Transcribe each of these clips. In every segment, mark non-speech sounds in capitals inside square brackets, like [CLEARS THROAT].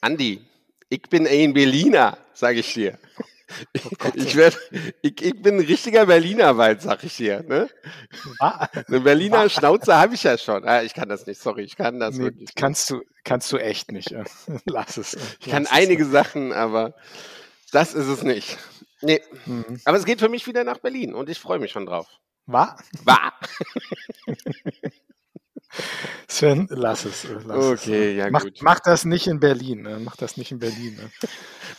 Andi, ich bin ein Berliner, sage ich dir. Oh ich, werd, ich, ich bin ein richtiger Berliner Wald, sag ich dir. Ne? Eine Berliner Schnauze habe ich ja schon. Ah, ich kann das nicht, sorry, ich kann das nee, wirklich. Kannst nicht. du, kannst du echt nicht. [LAUGHS] Lass es. Ich kann es einige nicht. Sachen, aber das ist es nicht. Nee. Mhm. Aber es geht für mich wieder nach Berlin und ich freue mich schon drauf. War? War. [LAUGHS] Sven, lass es. Lass okay, es. ja mach, gut. Mach das nicht in Berlin. Ne? Mach das nicht in Berlin. Ne?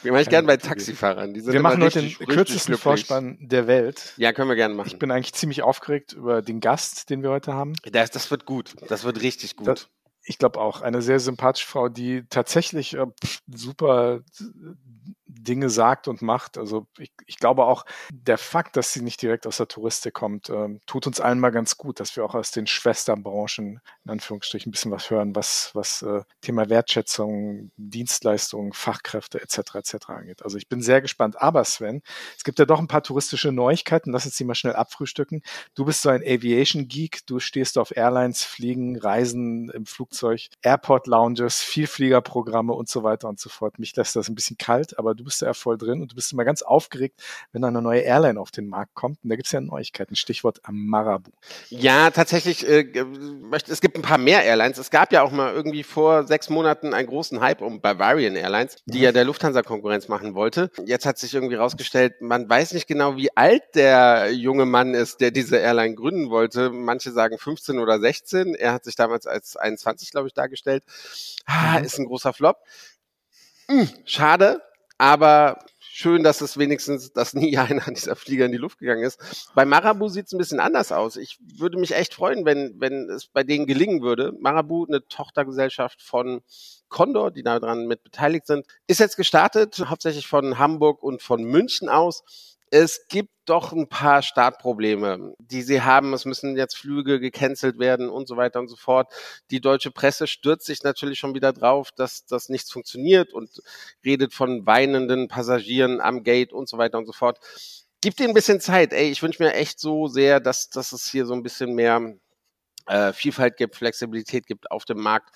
Wir mache ich gerne bei Taxifahrern. wir machen heute den kürzesten Vorspann der Welt. Ja, können wir gerne machen. Ich bin eigentlich ziemlich aufgeregt über den Gast, den wir heute haben. Das, das wird gut. Das wird richtig gut. Das, ich glaube auch. Eine sehr sympathische Frau, die tatsächlich äh, super Dinge sagt und macht. Also ich, ich, glaube auch, der Fakt, dass sie nicht direkt aus der Touristik kommt, äh, tut uns allen mal ganz gut, dass wir auch aus den Schwesternbranchen in Anführungsstrichen ein bisschen was hören, was, was äh, Thema Wertschätzung, Dienstleistungen, Fachkräfte etc. etc. angeht. Also ich bin sehr gespannt. Aber Sven, es gibt ja doch ein paar touristische Neuigkeiten. Lass uns die mal schnell abfrühstücken. Du bist so ein Aviation-Geek. Du stehst auf Airlines, Fliegen, Reisen im Flugzeug, Airport-Lounges, Vielfliegerprogramme und so weiter und so fort. Mich lässt das ein bisschen kalt, aber du bist da ja voll drin und du bist immer ganz aufgeregt, wenn eine neue Airline auf den Markt kommt. Und da gibt es ja Neuigkeiten. Stichwort Marabu. Ja, tatsächlich, äh, es gibt ein paar mehr Airlines. Es gab ja auch mal irgendwie vor sechs Monaten einen großen Hype um Bavarian Airlines, die ja der Lufthansa Konkurrenz machen wollte. Jetzt hat sich irgendwie rausgestellt, man weiß nicht genau, wie alt der junge Mann ist, der diese Airline gründen wollte. Manche sagen 15 oder 16. Er hat sich damals als 21, glaube ich, dargestellt. Ah, mhm. ist ein großer Flop. Hm, schade, aber schön, dass es wenigstens, dass nie [LAUGHS] einer dieser Flieger in die Luft gegangen ist. Bei Marabu sieht es ein bisschen anders aus. Ich würde mich echt freuen, wenn, wenn es bei denen gelingen würde. Marabu, eine Tochtergesellschaft von Condor, die daran mit beteiligt sind, ist jetzt gestartet, hauptsächlich von Hamburg und von München aus es gibt doch ein paar Startprobleme, die sie haben. Es müssen jetzt Flüge gecancelt werden und so weiter und so fort. Die deutsche Presse stürzt sich natürlich schon wieder drauf, dass das nichts funktioniert und redet von weinenden Passagieren am Gate und so weiter und so fort. Gibt ihnen ein bisschen Zeit. Ey, ich wünsche mir echt so sehr, dass, dass es hier so ein bisschen mehr äh, Vielfalt gibt, Flexibilität gibt auf dem Markt.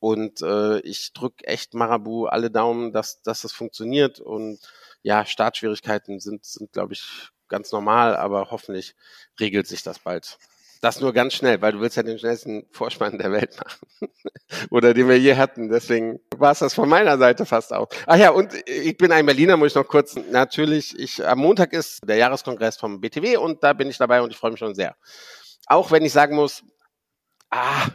Und äh, ich drücke echt Marabu alle Daumen, dass, dass es funktioniert und ja, Startschwierigkeiten sind, sind glaube ich, ganz normal, aber hoffentlich regelt sich das bald. Das nur ganz schnell, weil du willst ja den schnellsten Vorspann der Welt machen. [LAUGHS] Oder den wir je hatten. Deswegen war es das von meiner Seite fast auch. Ach ja, und ich bin ein Berliner, muss ich noch kurz, natürlich, ich, am Montag ist der Jahreskongress vom BTW und da bin ich dabei und ich freue mich schon sehr. Auch wenn ich sagen muss, ah,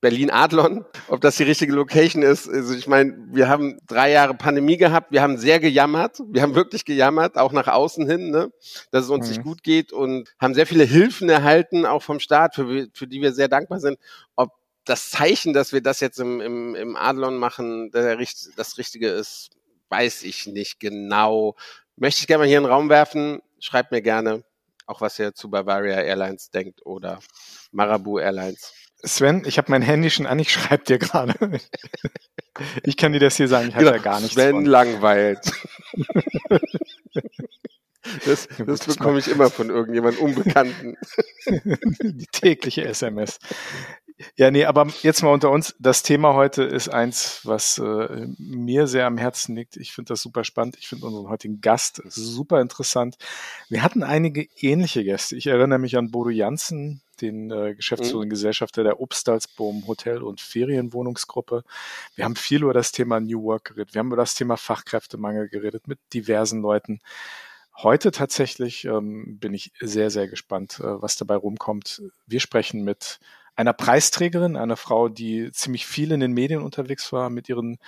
Berlin-Adlon, ob das die richtige Location ist. Also ich meine, wir haben drei Jahre Pandemie gehabt, wir haben sehr gejammert, wir haben wirklich gejammert, auch nach außen hin, ne, dass es uns mhm. nicht gut geht und haben sehr viele Hilfen erhalten, auch vom Staat, für, für die wir sehr dankbar sind. Ob das Zeichen, dass wir das jetzt im, im, im Adlon machen, der, das Richtige ist, weiß ich nicht genau. Möchte ich gerne mal hier in den Raum werfen. Schreibt mir gerne, auch was ihr zu Bavaria Airlines denkt oder Marabu Airlines. Sven, ich habe mein Handy schon an, ich schreibe dir gerade. Ich kann dir das hier sagen, ich habe genau. ja gar nichts Sven von. langweilt. [LAUGHS] Das, das bekomme ich immer von irgendjemandem Unbekannten. [LAUGHS] Die tägliche SMS. Ja, nee, aber jetzt mal unter uns. Das Thema heute ist eins, was äh, mir sehr am Herzen liegt. Ich finde das super spannend. Ich finde unseren heutigen Gast super interessant. Wir hatten einige ähnliche Gäste. Ich erinnere mich an Bodo Janssen, den äh, geschäftsführenden mhm. Gesellschafter der Obstalsboom Hotel- und Ferienwohnungsgruppe. Wir haben viel über das Thema New Work geredet. Wir haben über das Thema Fachkräftemangel geredet mit diversen Leuten. Heute tatsächlich ähm, bin ich sehr, sehr gespannt, äh, was dabei rumkommt. Wir sprechen mit einer Preisträgerin, einer Frau, die ziemlich viel in den Medien unterwegs war mit ihren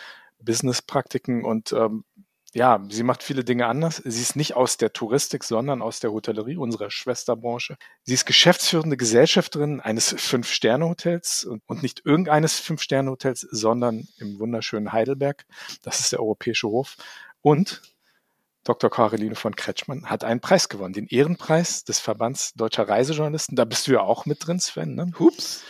Businesspraktiken und ähm, ja, sie macht viele Dinge anders. Sie ist nicht aus der Touristik, sondern aus der Hotellerie, unserer Schwesterbranche. Sie ist geschäftsführende Gesellschafterin eines Fünf-Sterne-Hotels und nicht irgendeines Fünf-Sterne-Hotels, sondern im wunderschönen Heidelberg. Das ist der Europäische Hof. Und Dr. Caroline von Kretschmann hat einen Preis gewonnen, den Ehrenpreis des Verbands Deutscher Reisejournalisten. Da bist du ja auch mit drin, Sven. Ne? Hups.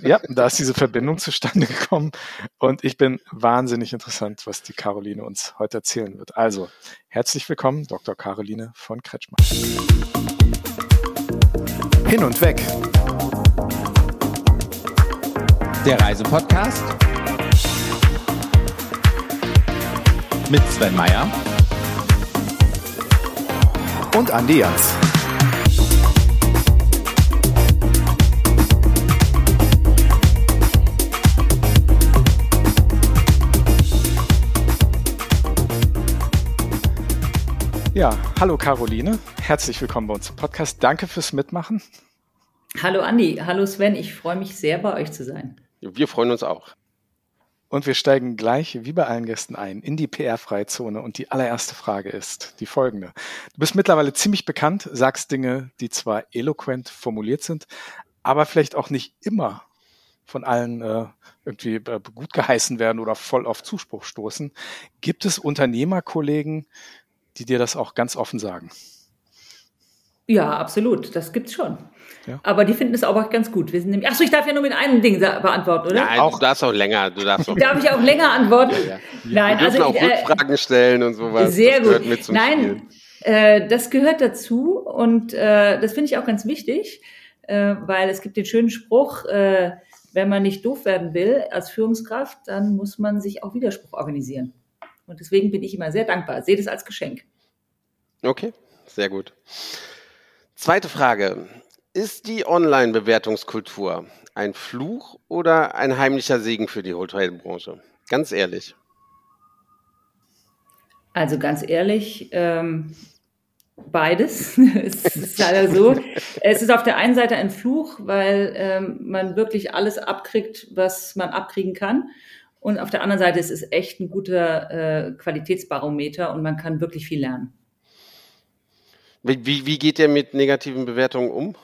Ja, da ist diese Verbindung zustande gekommen und ich bin wahnsinnig interessant, was die Caroline uns heute erzählen wird. Also, herzlich willkommen, Dr. Caroline von Kretschmann. Hin und weg. Der Reisepodcast mit Sven Meyer und Andi Jans. Ja, hallo Caroline, herzlich willkommen bei uns im Podcast. Danke fürs Mitmachen. Hallo Andi, hallo Sven, ich freue mich sehr, bei euch zu sein. Wir freuen uns auch. Und wir steigen gleich, wie bei allen Gästen, ein in die PR-Freizone. Und die allererste Frage ist die folgende. Du bist mittlerweile ziemlich bekannt, sagst Dinge, die zwar eloquent formuliert sind, aber vielleicht auch nicht immer von allen äh, irgendwie äh, gut geheißen werden oder voll auf Zuspruch stoßen. Gibt es Unternehmerkollegen, die dir das auch ganz offen sagen? Ja, absolut. Das gibt's schon. Ja. Aber die finden es auch ganz gut. Wir sind nämlich, achso, ich darf ja nur mit einem Ding beantworten, oder? Nein, auch, du darfst auch länger. Du darfst auch [LAUGHS] darf ich auch länger antworten? Ja, ja. Nein, Wir also auch ich, äh, Rückfragen stellen und sowas. Sehr das gut. Nein, äh, das gehört dazu und äh, das finde ich auch ganz wichtig, äh, weil es gibt den schönen Spruch, äh, wenn man nicht doof werden will als Führungskraft, dann muss man sich auch Widerspruch organisieren. Und deswegen bin ich immer sehr dankbar. Seht es als Geschenk. Okay, sehr gut. Zweite Frage. Ist die Online-Bewertungskultur ein Fluch oder ein heimlicher Segen für die Hotelbranche? Ganz ehrlich. Also ganz ehrlich, ähm, beides. [LAUGHS] es ist leider so. es ist auf der einen Seite ein Fluch, weil ähm, man wirklich alles abkriegt, was man abkriegen kann. Und auf der anderen Seite ist es echt ein guter äh, Qualitätsbarometer und man kann wirklich viel lernen. Wie, wie geht ihr mit negativen Bewertungen um?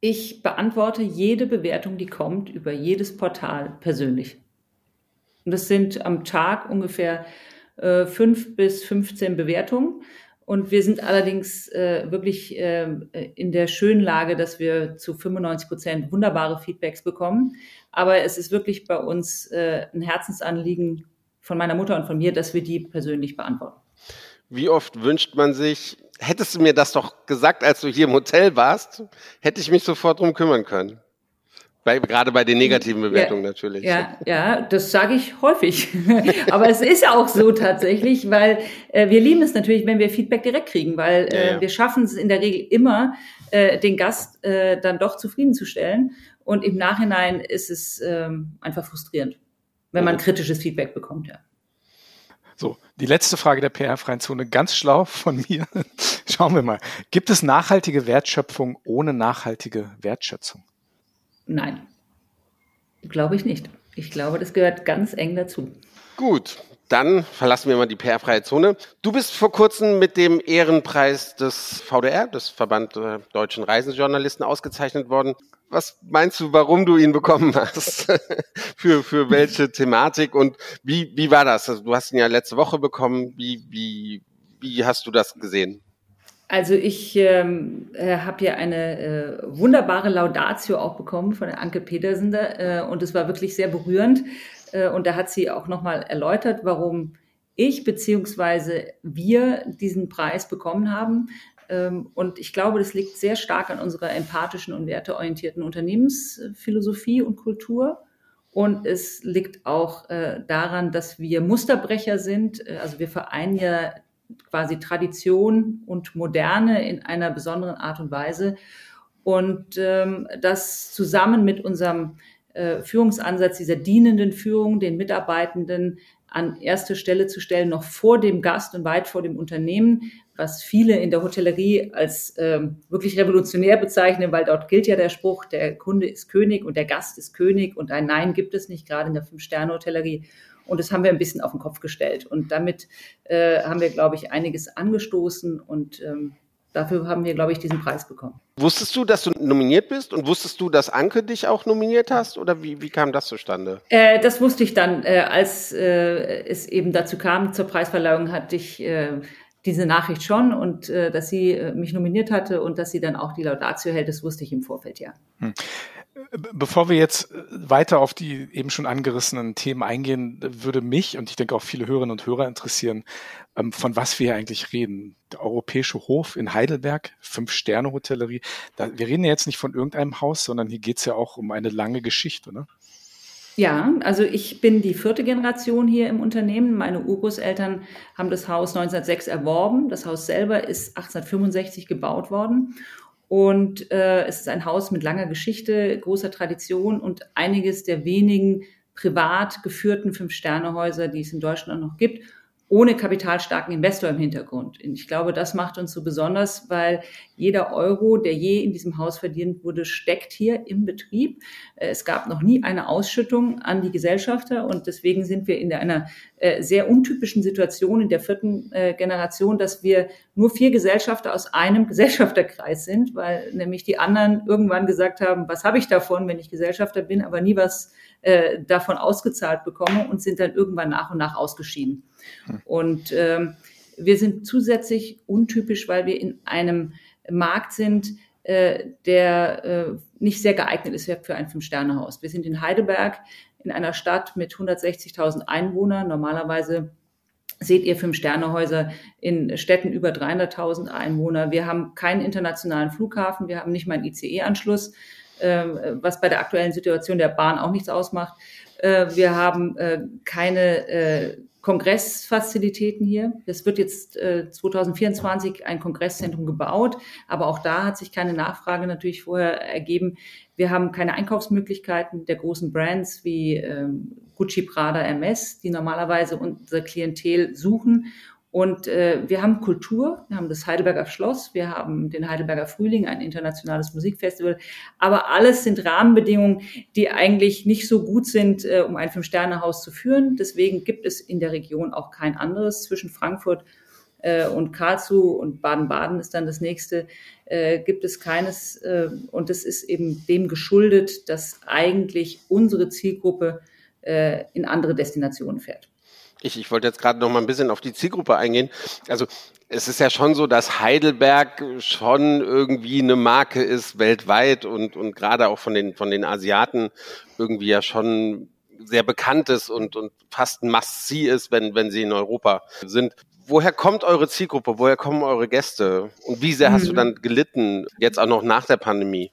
Ich beantworte jede Bewertung, die kommt, über jedes Portal persönlich. Und das sind am Tag ungefähr äh, fünf bis 15 Bewertungen. Und wir sind allerdings äh, wirklich äh, in der schönen Lage, dass wir zu 95 Prozent wunderbare Feedbacks bekommen. Aber es ist wirklich bei uns äh, ein Herzensanliegen von meiner Mutter und von mir, dass wir die persönlich beantworten. Wie oft wünscht man sich, hättest du mir das doch gesagt, als du hier im Hotel warst, hätte ich mich sofort drum kümmern können. Bei, gerade bei den negativen Bewertungen ja, natürlich. Ja, ja, das sage ich häufig. [LAUGHS] Aber es ist auch so tatsächlich, weil äh, wir lieben es natürlich, wenn wir Feedback direkt kriegen, weil äh, ja, ja. wir schaffen es in der Regel immer, äh, den Gast äh, dann doch zufriedenzustellen. Und im Nachhinein ist es ähm, einfach frustrierend, wenn man kritisches Feedback bekommt, ja. So, die letzte Frage der PR-freien Zone, ganz schlau von mir. [LAUGHS] Schauen wir mal. Gibt es nachhaltige Wertschöpfung ohne nachhaltige Wertschätzung? Nein, glaube ich nicht. Ich glaube, das gehört ganz eng dazu. Gut, dann verlassen wir mal die PR-freie Zone. Du bist vor kurzem mit dem Ehrenpreis des VDR, des Verband der Deutschen Reisejournalisten, ausgezeichnet worden. Was meinst du, warum du ihn bekommen hast? [LAUGHS] für, für welche Thematik und wie, wie war das? Also du hast ihn ja letzte Woche bekommen. Wie, wie, wie hast du das gesehen? Also ich ähm, äh, habe ja eine äh, wunderbare Laudatio auch bekommen von Anke Petersen äh, und es war wirklich sehr berührend. Äh, und da hat sie auch nochmal erläutert, warum ich beziehungsweise wir diesen Preis bekommen haben. Ähm, und ich glaube, das liegt sehr stark an unserer empathischen und werteorientierten Unternehmensphilosophie und Kultur. Und es liegt auch äh, daran, dass wir Musterbrecher sind. Äh, also wir vereinen ja quasi Tradition und Moderne in einer besonderen Art und Weise. Und ähm, das zusammen mit unserem äh, Führungsansatz dieser dienenden Führung, den Mitarbeitenden an erste Stelle zu stellen, noch vor dem Gast und weit vor dem Unternehmen, was viele in der Hotellerie als ähm, wirklich revolutionär bezeichnen, weil dort gilt ja der Spruch, der Kunde ist König und der Gast ist König und ein Nein gibt es nicht, gerade in der Fünf-Sterne-Hotellerie. Und das haben wir ein bisschen auf den Kopf gestellt. Und damit äh, haben wir, glaube ich, einiges angestoßen und ähm, dafür haben wir, glaube ich, diesen Preis bekommen. Wusstest du, dass du nominiert bist und wusstest du, dass Anke dich auch nominiert hast oder wie, wie kam das zustande? Äh, das wusste ich dann, äh, als äh, es eben dazu kam zur Preisverleihung, hatte ich äh, diese Nachricht schon und äh, dass sie äh, mich nominiert hatte und dass sie dann auch die Laudatio hält, das wusste ich im Vorfeld, ja. Hm. Bevor wir jetzt weiter auf die eben schon angerissenen Themen eingehen, würde mich und ich denke auch viele Hörerinnen und Hörer interessieren, ähm, von was wir hier eigentlich reden. Der Europäische Hof in Heidelberg, Fünf-Sterne-Hotellerie. Wir reden ja jetzt nicht von irgendeinem Haus, sondern hier geht es ja auch um eine lange Geschichte. Ne? Ja, also ich bin die vierte Generation hier im Unternehmen. Meine Urgroßeltern haben das Haus 1906 erworben. Das Haus selber ist 1865 gebaut worden. Und äh, es ist ein Haus mit langer Geschichte, großer Tradition und einiges der wenigen privat geführten Fünf-Sterne-Häuser, die es in Deutschland noch gibt ohne kapitalstarken Investor im Hintergrund. Und ich glaube, das macht uns so besonders, weil jeder Euro, der je in diesem Haus verdient wurde, steckt hier im Betrieb. Äh, es gab noch nie eine Ausschüttung an die Gesellschafter und deswegen sind wir in einer äh, sehr untypischen Situation in der vierten äh, Generation, dass wir nur vier Gesellschafter aus einem [LAUGHS] Gesellschafterkreis sind, weil nämlich die anderen irgendwann gesagt haben, was habe ich davon, wenn ich Gesellschafter bin, aber nie was davon ausgezahlt bekomme und sind dann irgendwann nach und nach ausgeschieden. Und ähm, wir sind zusätzlich untypisch, weil wir in einem Markt sind, äh, der äh, nicht sehr geeignet ist für ein Fünf-Sterne-Haus. Wir sind in Heidelberg, in einer Stadt mit 160.000 Einwohnern. Normalerweise seht ihr Fünf-Sterne-Häuser in Städten über 300.000 Einwohner. Wir haben keinen internationalen Flughafen, wir haben nicht mal einen ICE-Anschluss, äh, was bei der aktuellen Situation der Bahn auch nichts ausmacht. Äh, wir haben äh, keine äh, Kongressfazilitäten hier. Es wird jetzt äh, 2024 ein Kongresszentrum gebaut, aber auch da hat sich keine Nachfrage natürlich vorher ergeben. Wir haben keine Einkaufsmöglichkeiten der großen Brands wie ähm, Gucci, Prada, Hermes, die normalerweise unser Klientel suchen und äh, wir haben Kultur, wir haben das Heidelberger Schloss, wir haben den Heidelberger Frühling, ein internationales Musikfestival. Aber alles sind Rahmenbedingungen, die eigentlich nicht so gut sind, äh, um ein Fünf-Sterne-Haus zu führen. Deswegen gibt es in der Region auch kein anderes. Zwischen Frankfurt äh, und Karlsruhe und Baden-Baden ist dann das nächste, äh, gibt es keines. Äh, und das ist eben dem geschuldet, dass eigentlich unsere Zielgruppe äh, in andere Destinationen fährt. Ich, ich wollte jetzt gerade noch mal ein bisschen auf die Zielgruppe eingehen. Also es ist ja schon so, dass Heidelberg schon irgendwie eine Marke ist weltweit und, und gerade auch von den, von den Asiaten irgendwie ja schon sehr bekannt ist und, und fast ein Must-See ist, wenn, wenn sie in Europa sind. Woher kommt eure Zielgruppe? Woher kommen eure Gäste? Und wie sehr hast du mhm. dann gelitten, jetzt auch noch nach der Pandemie?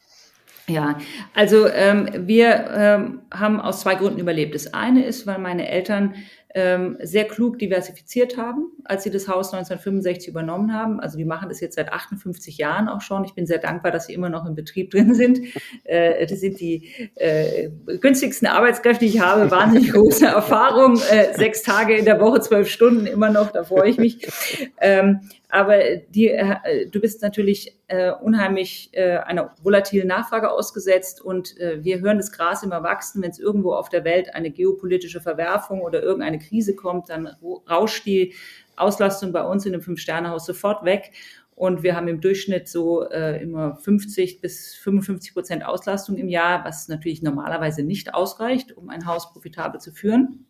Ja, also ähm, wir ähm, haben aus zwei Gründen überlebt. Das eine ist, weil meine Eltern ähm, sehr klug diversifiziert haben, als sie das Haus 1965 übernommen haben. Also die machen das jetzt seit 58 Jahren auch schon. Ich bin sehr dankbar, dass sie immer noch im Betrieb drin sind. [LAUGHS] Äh, das sind die äh, günstigsten Arbeitskräfte, die ich habe. Wahnsinnig [LAUGHS] große Erfahrung. Äh, sechs Tage in der Woche, zwölf Stunden immer noch, da freue ich mich. Ähm, aber die, äh, du bist natürlich äh, unheimlich äh, einer volatilen Nachfrage ausgesetzt und äh, wir hören das Gras immer wachsen. Wenn es irgendwo auf der Welt eine geopolitische Verwerfung oder irgendeine Krise kommt, dann rauscht die Auslastung bei uns in dem Fünf-Sterne-Haus sofort weg. Und wir haben im Durchschnitt so äh, immer 50 bis 55 Prozent Auslastung im Jahr, was natürlich normalerweise nicht ausreicht, um ein Haus profitabel zu führen.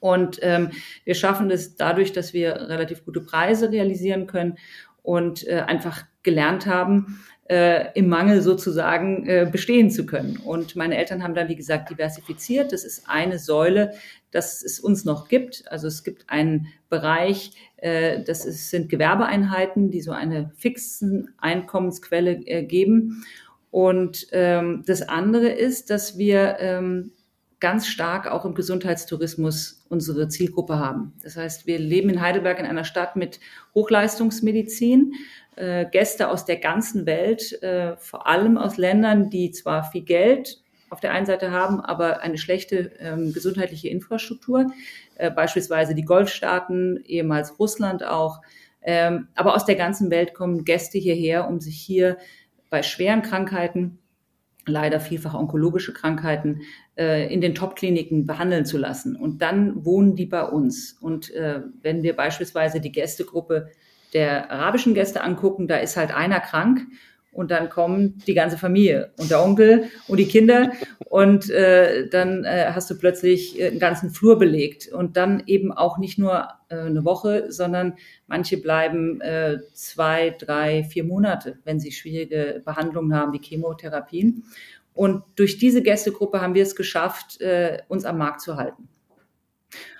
Und ähm, wir schaffen es dadurch, dass wir relativ gute Preise realisieren können und äh, einfach gelernt haben, äh, im Mangel sozusagen äh, bestehen zu können. Und meine Eltern haben dann, wie gesagt, diversifiziert. Das ist eine Säule, dass es uns noch gibt. Also es gibt einen Bereich, äh, das ist, sind Gewerbeeinheiten, die so eine fixen Einkommensquelle äh, geben. Und ähm, das andere ist, dass wir ähm, ganz stark auch im Gesundheitstourismus unsere Zielgruppe haben. Das heißt, wir leben in Heidelberg in einer Stadt mit Hochleistungsmedizin. Äh, Gäste aus der ganzen Welt, äh, vor allem aus Ländern, die zwar viel Geld auf der einen Seite haben, aber eine schlechte ähm, gesundheitliche Infrastruktur, äh, beispielsweise die Golfstaaten, ehemals Russland auch. Ähm, aber aus der ganzen Welt kommen Gäste hierher, um sich hier bei schweren Krankheiten leider vielfach onkologische Krankheiten äh, in den Top-Kliniken behandeln zu lassen. Und dann wohnen die bei uns. Und äh, wenn wir beispielsweise die Gästegruppe der arabischen Gäste angucken, da ist halt einer krank und dann kommen die ganze Familie und der Onkel und die Kinder und äh, dann äh, hast du plötzlich einen ganzen Flur belegt und dann eben auch nicht nur äh, eine Woche, sondern manche bleiben äh, zwei, drei, vier Monate, wenn sie schwierige Behandlungen haben, wie Chemotherapien. Und durch diese Gästegruppe haben wir es geschafft, äh, uns am Markt zu halten.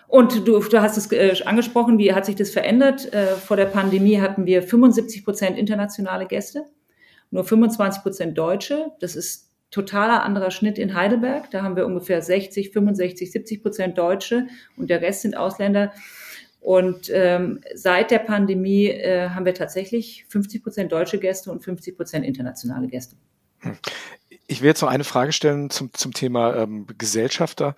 Und du, du hast es äh, angesprochen, wie hat sich das verändert? Äh, vor der Pandemie hatten wir 75 Prozent internationale Gäste nur 25 Prozent Deutsche. Das ist totaler anderer Schnitt in Heidelberg. Da haben wir ungefähr 60, 65, 70 Prozent Deutsche und der Rest sind Ausländer. Und ähm, seit der Pandemie äh, haben wir tatsächlich 50 Prozent deutsche Gäste und 50 Prozent internationale Gäste. Ich will jetzt noch eine Frage stellen zum, zum Thema ähm, Gesellschafter.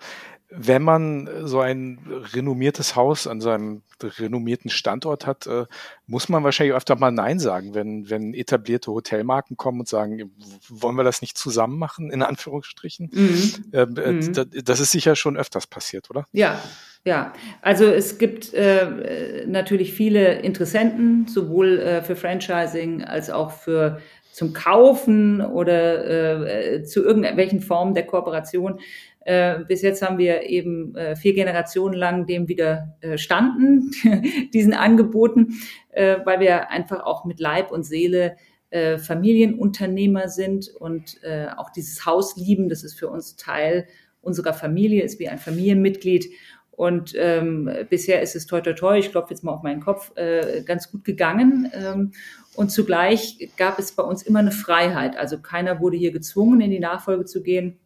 Wenn man so ein renommiertes Haus an seinem renommierten Standort hat, äh, muss man wahrscheinlich öfter mal Nein sagen, wenn, wenn etablierte Hotelmarken kommen und sagen, wollen wir das nicht zusammen machen, in Anführungsstrichen. Mhm. Ähm, äh, mhm. Das ist sicher schon öfters passiert, oder? Ja, ja, also es gibt äh, natürlich viele Interessenten, sowohl äh, für Franchising als auch für zum Kaufen oder äh, zu irgendwelchen Formen der Kooperation. Äh, bis jetzt haben wir eben äh, vier Generationen lang dem widerstanden, äh, [LAUGHS] diesen Angeboten, äh, weil wir einfach auch mit Leib und Seele äh, Familienunternehmer sind und äh, auch dieses Haus lieben. Das ist für uns Teil unserer Familie, ist wie ein Familienmitglied. Und ähm, bisher ist es toi toi toi, ich klopfe jetzt mal auf meinen Kopf, äh, ganz gut gegangen. Ähm, und zugleich gab es bei uns immer eine Freiheit. Also keiner wurde hier gezwungen, in die Nachfolge zu gehen.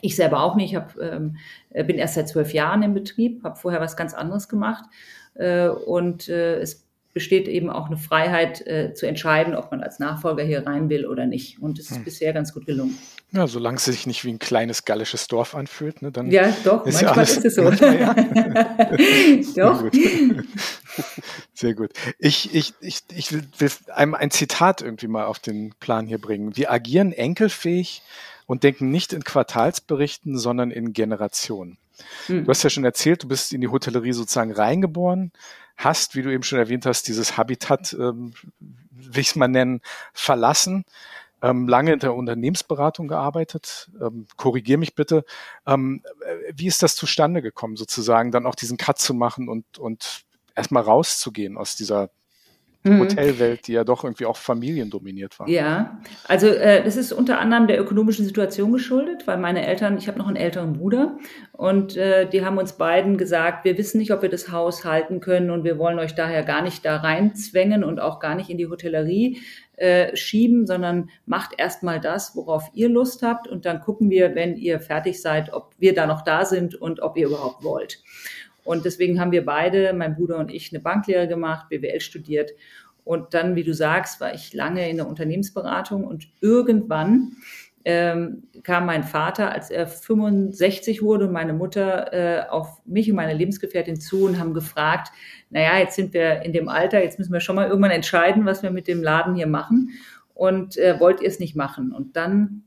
Ich selber auch nicht. Ich hab, ähm, bin erst seit zwölf Jahren im Betrieb, habe vorher was ganz anderes gemacht. Äh, und äh, es besteht eben auch eine Freiheit äh, zu entscheiden, ob man als Nachfolger hier rein will oder nicht. Und es ist hm. bisher ganz gut gelungen. Ja, solange es sich nicht wie ein kleines gallisches Dorf anfühlt, ne, dann. Ja, doch, ist manchmal ja ist es so. Manchmal, ja. [LAUGHS] doch. Sehr gut. [LAUGHS] Sehr gut. Ich, ich, ich, ich will einem ein Zitat irgendwie mal auf den Plan hier bringen. Wir agieren enkelfähig und denken nicht in Quartalsberichten, sondern in Generationen. Hm. Du hast ja schon erzählt, du bist in die Hotellerie sozusagen reingeboren, hast, wie du eben schon erwähnt hast, dieses Habitat, ähm, will ich es mal nennen, verlassen ähm, lange in der Unternehmensberatung gearbeitet. Ähm, Korrigiere mich bitte. Ähm, äh, wie ist das zustande gekommen, sozusagen dann auch diesen Cut zu machen und, und erstmal rauszugehen aus dieser mhm. Hotelwelt, die ja doch irgendwie auch familiendominiert war. Ja, also äh, das ist unter anderem der ökonomischen Situation geschuldet, weil meine Eltern, ich habe noch einen älteren Bruder und äh, die haben uns beiden gesagt, wir wissen nicht, ob wir das Haus halten können und wir wollen euch daher gar nicht da reinzwängen und auch gar nicht in die Hotellerie äh, schieben, sondern macht erstmal das, worauf ihr Lust habt und dann gucken wir, wenn ihr fertig seid, ob wir da noch da sind und ob ihr überhaupt wollt. Und deswegen haben wir beide, mein Bruder und ich, eine Banklehre gemacht, BWL studiert. Und dann, wie du sagst, war ich lange in der Unternehmensberatung und irgendwann ähm, kam mein Vater, als er 65 wurde und meine Mutter äh, auf mich und meine Lebensgefährtin zu und haben gefragt, naja, jetzt sind wir in dem Alter, jetzt müssen wir schon mal irgendwann entscheiden, was wir mit dem Laden hier machen. Und äh, wollt ihr es nicht machen? Und dann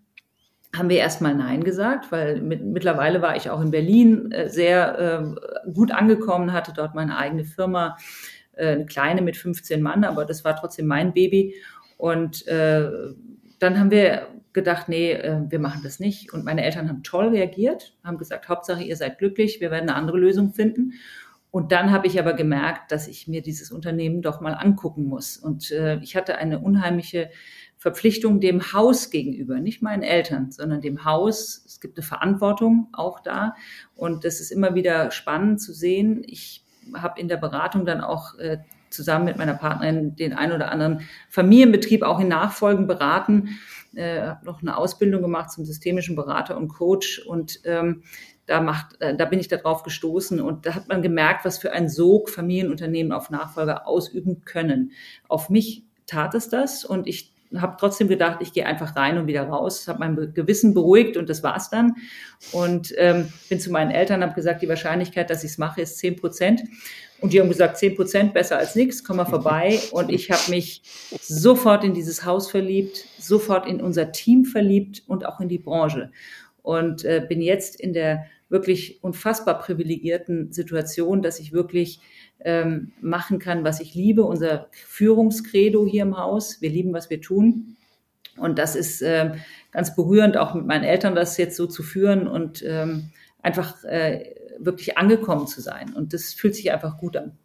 haben wir erstmal Nein gesagt, weil mit, mittlerweile war ich auch in Berlin äh, sehr äh, gut angekommen, hatte dort meine eigene Firma, äh, eine kleine mit 15 Mann, aber das war trotzdem mein Baby. Und äh, dann haben wir gedacht, nee, äh, wir machen das nicht. Und meine Eltern haben toll reagiert, haben gesagt, Hauptsache ihr seid glücklich, wir werden eine andere Lösung finden. Und dann habe ich aber gemerkt, dass ich mir dieses Unternehmen doch mal angucken muss. Und äh, ich hatte eine unheimliche Verpflichtung dem Haus gegenüber, nicht meinen Eltern, sondern dem Haus. Es gibt eine Verantwortung auch da. Und das ist immer wieder spannend zu sehen. Ich habe in der Beratung dann auch äh, zusammen mit meiner Partnerin den ein oder anderen Familienbetrieb auch in Nachfolgen beraten. Äh, habe noch eine Ausbildung gemacht zum systemischen Berater und Coach und ähm, da macht, äh, da bin ich darauf gestoßen und da hat man gemerkt, was für ein Sog Familienunternehmen auf Nachfolger ausüben können. Auf mich tat es das und ich habe trotzdem gedacht, ich gehe einfach rein und wieder raus, habe mein Gewissen beruhigt und das war's dann. Und ähm, bin zu meinen Eltern, habe gesagt, die Wahrscheinlichkeit, dass ich es mache, ist zehn Prozent. Und die haben gesagt, zehn Prozent besser als nichts, komm mal vorbei. [LAUGHS] Und ich habe mich sofort in dieses Haus verliebt, sofort in unser Team verliebt und auch in die Branche. Und äh, bin jetzt in der wirklich unfassbar privilegierten Situation, dass ich wirklich ähm, machen kann, was ich liebe. Unser Führungskredo hier im Haus. Wir lieben, was wir tun. Und das ist äh, ganz berührend, auch mit meinen Eltern das jetzt so zu führen und ähm, einfach äh, wirklich angekommen zu sein. Und das fühlt sich einfach gut an.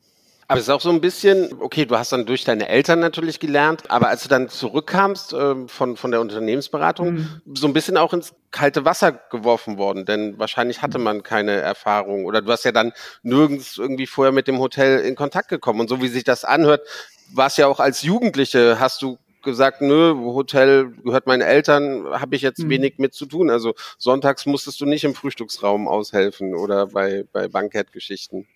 Aber es ist auch so ein bisschen, okay, du hast dann durch deine Eltern natürlich gelernt, aber als du dann zurückkamst äh, von, von der Unternehmensberatung, mhm. so ein bisschen auch ins kalte Wasser geworfen worden, denn wahrscheinlich hatte man keine Erfahrung oder du hast ja dann nirgends irgendwie vorher mit dem Hotel in Kontakt gekommen. Und so wie sich das anhört, war es ja auch als Jugendliche, hast du gesagt, nö, Hotel gehört meinen Eltern, habe ich jetzt mhm. wenig mit zu tun. Also sonntags musstest du nicht im Frühstücksraum aushelfen oder bei, bei Bankettgeschichten.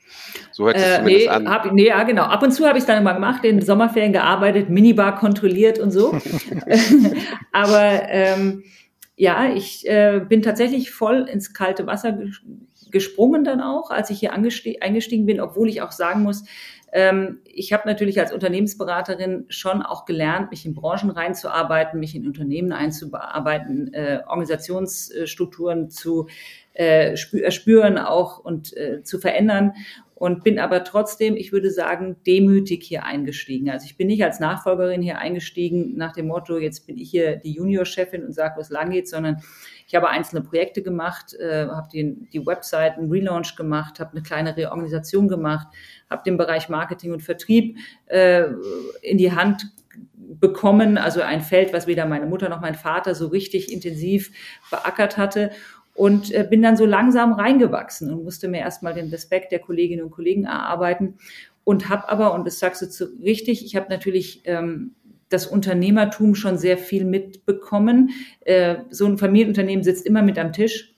So hört es äh, zumindest nee, an. Hab, nee, ja, genau. Ab und zu habe ich es dann immer gemacht, in Sommerferien gearbeitet, Minibar kontrolliert und so. [LAUGHS] [LAUGHS] Aber ähm, ja, ich äh, bin tatsächlich voll ins kalte Wasser gesprungen dann auch, als ich hier eingestiegen bin, obwohl ich auch sagen muss, ähm, ich habe natürlich als Unternehmensberaterin schon auch gelernt, mich in Branchen reinzuarbeiten, mich in Unternehmen einzuarbeiten, äh, Organisationsstrukturen zu äh, spüren auch und äh, zu verändern und bin aber trotzdem, ich würde sagen, demütig hier eingestiegen. Also ich bin nicht als Nachfolgerin hier eingestiegen nach dem Motto, jetzt bin ich hier die Juniorchefin und sage, wo es lang geht, sondern ich habe einzelne Projekte gemacht, äh, habe die, die Website Relaunch gemacht, habe eine kleine Reorganisation gemacht, habe den Bereich Marketing und Vertrieb äh, in die Hand bekommen, also ein Feld, was weder meine Mutter noch mein Vater so richtig intensiv beackert hatte und äh, bin dann so langsam reingewachsen und musste mir erstmal den Respekt der Kolleginnen und Kollegen erarbeiten und habe aber, und das sagst du zu, richtig, ich habe natürlich ähm, das Unternehmertum schon sehr viel mitbekommen. Äh, so ein Familienunternehmen sitzt immer mit am Tisch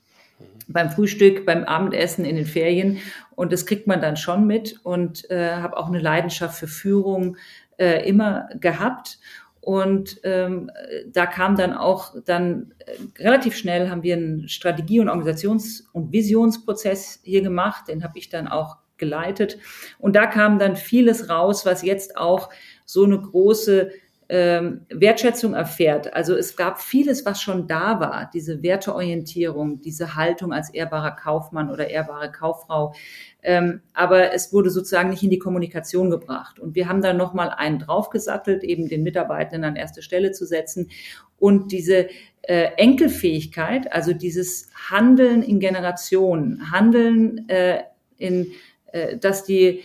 beim Frühstück, beim Abendessen, in den Ferien. Und das kriegt man dann schon mit und äh, habe auch eine Leidenschaft für Führung äh, immer gehabt. Und ähm, da kam dann auch dann äh, relativ schnell haben wir einen Strategie- und Organisations- und Visionsprozess hier gemacht. Den habe ich dann auch geleitet. Und da kam dann vieles raus, was jetzt auch so eine große ähm, Wertschätzung erfährt. Also es gab vieles, was schon da war, diese Werteorientierung, diese Haltung als ehrbarer Kaufmann oder ehrbare Kauffrau. Ähm, aber es wurde sozusagen nicht in die Kommunikation gebracht. Und wir haben da nochmal einen draufgesattelt, eben den Mitarbeitenden an erste Stelle zu setzen und diese äh, Enkelfähigkeit, also dieses Handeln in Generationen, Handeln äh, in, äh, dass die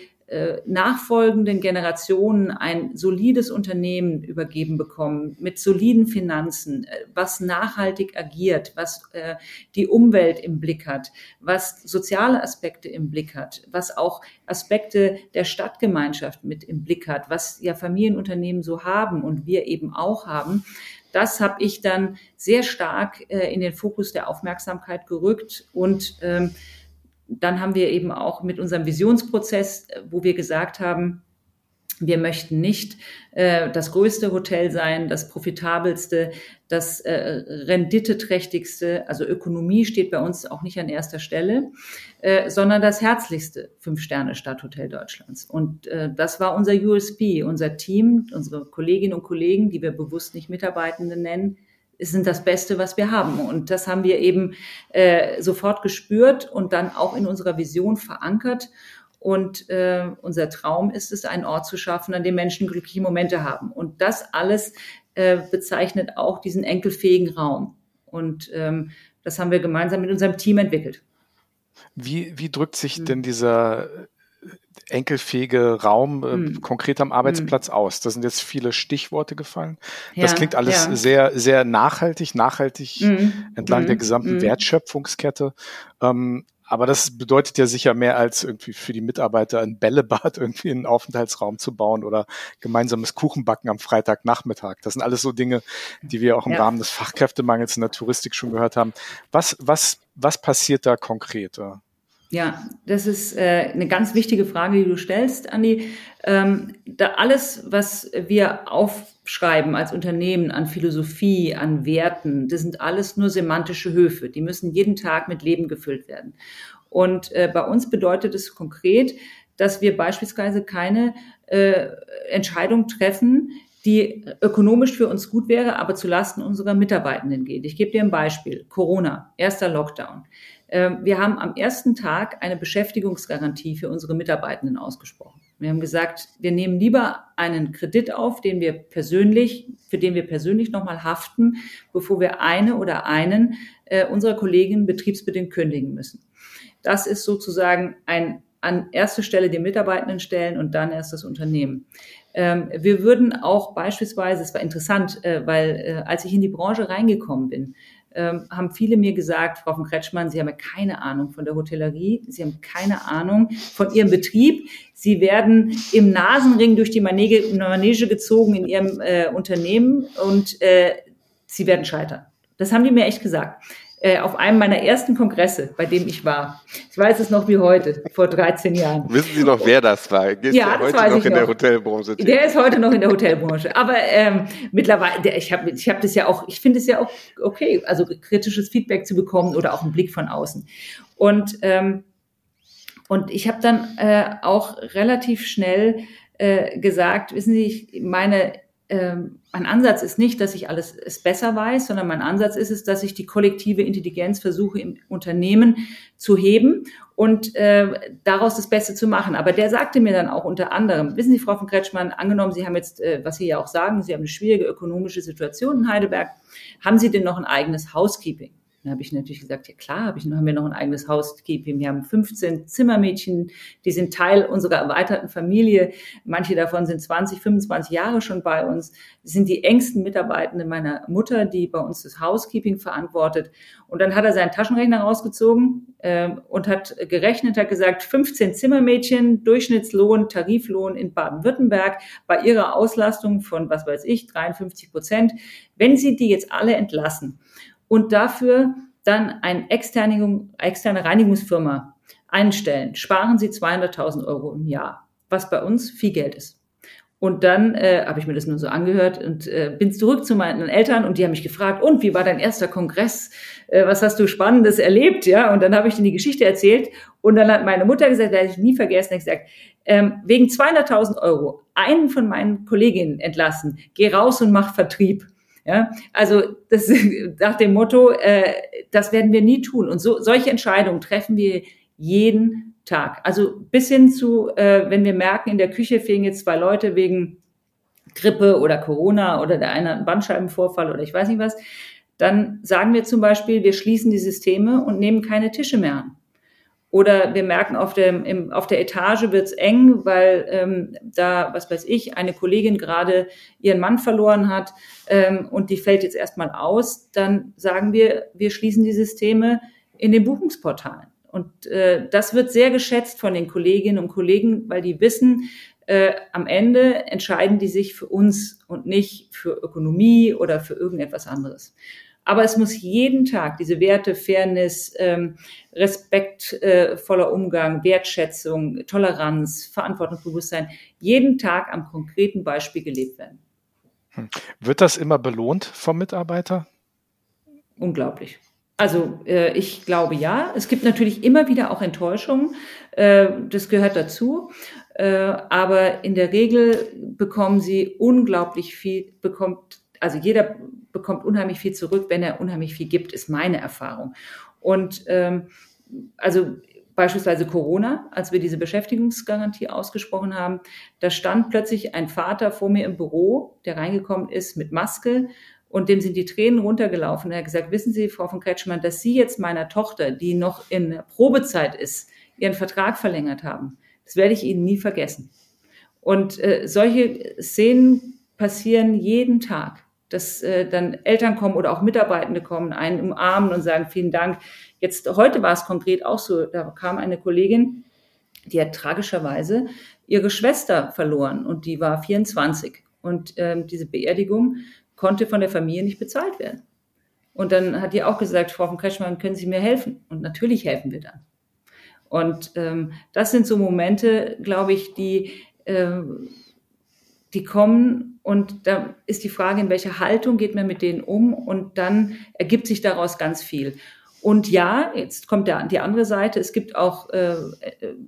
nachfolgenden Generationen ein solides Unternehmen übergeben bekommen mit soliden Finanzen, äh, was nachhaltig agiert, was äh, die Umwelt im Blick hat, was soziale Aspekte im Blick hat, was auch Aspekte der Stadtgemeinschaft mit im Blick hat, was ja Familienunternehmen so haben und wir eben auch haben. Das habe ich dann sehr stark äh, in den Fokus der Aufmerksamkeit gerückt und ähm, dann haben wir eben auch mit unserem Visionsprozess, äh, wo wir gesagt haben, wir möchten nicht äh, das größte Hotel sein, das profitabelste, das äh, renditeträchtigste, also Ökonomie steht bei uns auch nicht an erster Stelle, äh, sondern das herzlichste Fünf-Sterne-Stadthotel Deutschlands. Und äh, das war unser USP, unser Team, unsere Kolleginnen und Kollegen, die wir bewusst nicht Mitarbeitende nennen, sind das Beste, was wir haben. Und das haben wir eben äh, sofort gespürt und dann auch in unserer Vision verankert. Und äh, unser Traum ist es, einen Ort zu schaffen, an dem Menschen glückliche Momente haben. Und das alles äh, bezeichnet auch diesen enkelfähigen Raum. Und ähm, das haben wir gemeinsam mit unserem Team entwickelt. Wie, wie drückt sich hm. denn dieser enkelfähige Raum äh, hm. konkret am Arbeitsplatz hm. aus? Da sind jetzt viele Stichworte gefallen. Ja, das klingt alles ja. sehr, sehr nachhaltig, nachhaltig hm. entlang der hm. gesamten hm. Wertschöpfungskette. Ähm, aber das bedeutet ja sicher mehr als irgendwie für die Mitarbeiter ein Bällebad, [LAUGHS] irgendwie einen Aufenthaltsraum zu bauen oder gemeinsames Kuchenbacken am Freitagnachmittag. Das sind alles so Dinge, die wir auch im ja. Rahmen des Fachkräftemangels in der Touristik schon gehört haben. Was, was, was passiert da konkret? Ja, das ist äh, eine ganz wichtige Frage, die du stellst, Andi. Ähm, da alles, was wir aufschreiben als Unternehmen an Philosophie, an Werten, das sind alles nur semantische Höfe. Die müssen jeden Tag mit Leben gefüllt werden. Und äh, bei uns bedeutet es konkret, dass wir beispielsweise keine äh, Entscheidung treffen, die ökonomisch für uns gut wäre, aber zu Lasten unserer Mitarbeitenden geht. Ich gebe dir ein Beispiel. Corona, erster Lockdown. Ähm, wir haben am ersten Tag eine Beschäftigungsgarantie für unsere Mitarbeitenden ausgesprochen. Wir haben gesagt, wir nehmen lieber einen Kredit auf, den wir persönlich, für den wir persönlich nochmal haften, bevor wir eine oder einen äh, unserer Kolleginnen betriebsbedingt kündigen müssen. Das ist sozusagen ein an erste Stelle den Mitarbeitenden stellen und dann erst das Unternehmen. Ähm, wir würden auch beispielsweise, es war interessant, äh, weil äh, als ich in die Branche reingekommen bin, ähm, haben viele mir gesagt, Frau von Kretschmann, Sie haben ja keine Ahnung von der Hotellerie, Sie haben keine Ahnung von Ihrem Betrieb. Sie werden im Nasenring durch die Manege, Manege gezogen in Ihrem äh, Unternehmen und äh, Sie werden scheitern. Das haben die mir echt gesagt. Äh, auf einem meiner ersten Kongresse, bei dem ich war. Ich weiß es noch wie heute, vor 13 Jahren. Wissen Sie noch, wer das war? Ist ja, der heute noch in noch. der Hotelbranche? Der ist heute noch in der Hotelbranche. Aber ähm, mittlerweile, der, ich habe ich hab das ja auch, ich finde es ja auch okay, also kritisches Feedback zu bekommen oder auch einen Blick von außen. Und, ähm, und ich habe dann äh, auch relativ schnell äh, gesagt, wissen Sie, ich, meine ähm, mein Ansatz ist nicht, dass ich alles es besser weiß, sondern mein Ansatz ist es, dass ich die kollektive Intelligenz versuche im Unternehmen zu heben und äh, daraus das Beste zu machen. Aber der sagte mir dann auch unter anderem, wissen Sie, Frau von Kretschmann, angenommen, Sie haben jetzt, äh, was Sie ja auch sagen, Sie haben eine schwierige ökonomische Situation in Heidelberg, haben Sie denn noch ein eigenes Housekeeping? Dann habe ich natürlich gesagt, ja klar, hab ich, haben wir noch ein eigenes Housekeeping. Wir haben 15 Zimmermädchen, die sind Teil unserer erweiterten Familie. Manche davon sind 20, 25 Jahre schon bei uns. Das sind die engsten Mitarbeitenden meiner Mutter, die bei uns das Housekeeping verantwortet. Und dann hat er seinen Taschenrechner rausgezogen äh, und hat gerechnet, hat gesagt, 15 Zimmermädchen, Durchschnittslohn, Tariflohn in Baden-Württemberg bei ihrer Auslastung von, was weiß ich, 53 Prozent. Wenn Sie die jetzt alle entlassen, und dafür dann eine externe, Reinigungsfirma einstellen, sparen Sie 200.000 Euro im Jahr, was bei uns viel Geld ist. Und dann äh, habe ich mir das nur so angehört und äh, bin zurück zu meinen Eltern und die haben mich gefragt, und wie war dein erster Kongress? Äh, was hast du Spannendes erlebt? Ja, und dann habe ich denen die Geschichte erzählt und dann hat meine Mutter gesagt, werde ich nie vergessen, hat gesagt, ähm, wegen 200.000 Euro einen von meinen Kolleginnen entlassen, geh raus und mach Vertrieb. Ja, also das [LAUGHS] nach dem Motto, äh, das werden wir nie tun. Und so solche Entscheidungen treffen wir jeden Tag. Also bis hin zu, äh, wenn wir merken, in der Küche fehlen jetzt zwei Leute wegen Grippe oder Corona oder der eine einen Bandscheibenvorfall oder ich weiß nicht was, dann sagen wir zum Beispiel, wir schließen die Systeme und nehmen keine Tische mehr an. Oder wir merken, auf der, im, auf der Etage wird's eng, weil ähm, da, was weiß ich, eine Kollegin gerade ihren Mann verloren hat ähm, und die fällt jetzt erstmal aus. Dann sagen wir, wir schließen die Systeme in den Buchungsportalen. Und äh, das wird sehr geschätzt von den Kolleginnen und Kollegen, weil die wissen, äh, am Ende entscheiden die sich für uns und nicht für Ökonomie oder für irgendetwas anderes. Aber es muss jeden Tag diese Werte, Fairness, ähm, respektvoller äh, Umgang, Wertschätzung, Toleranz, Verantwortungsbewusstsein, jeden Tag am konkreten Beispiel gelebt werden. Hm. Wird das immer belohnt vom Mitarbeiter? Unglaublich. Also äh, ich glaube ja. Es gibt natürlich immer wieder auch Enttäuschungen. Äh, das gehört dazu. Äh, aber in der Regel bekommen sie unglaublich viel, bekommt also jeder bekommt unheimlich viel zurück, wenn er unheimlich viel gibt, ist meine Erfahrung. Und ähm, also beispielsweise Corona, als wir diese Beschäftigungsgarantie ausgesprochen haben, da stand plötzlich ein Vater vor mir im Büro, der reingekommen ist mit Maske und dem sind die Tränen runtergelaufen. Er hat gesagt, wissen Sie, Frau von Kretschmann, dass Sie jetzt meiner Tochter, die noch in Probezeit ist, ihren Vertrag verlängert haben. Das werde ich Ihnen nie vergessen. Und äh, solche Szenen passieren jeden Tag dass äh, dann Eltern kommen oder auch Mitarbeitende kommen, einen umarmen und sagen, vielen Dank. Jetzt heute war es konkret auch so, da kam eine Kollegin, die hat tragischerweise ihre Schwester verloren und die war 24. Und ähm, diese Beerdigung konnte von der Familie nicht bezahlt werden. Und dann hat die auch gesagt, Frau von Kretschmann, können Sie mir helfen? Und natürlich helfen wir dann. Und ähm, das sind so Momente, glaube ich, die, äh, die kommen und da ist die Frage, in welcher Haltung geht man mit denen um? Und dann ergibt sich daraus ganz viel. Und ja, jetzt kommt der, die andere Seite. Es gibt auch äh,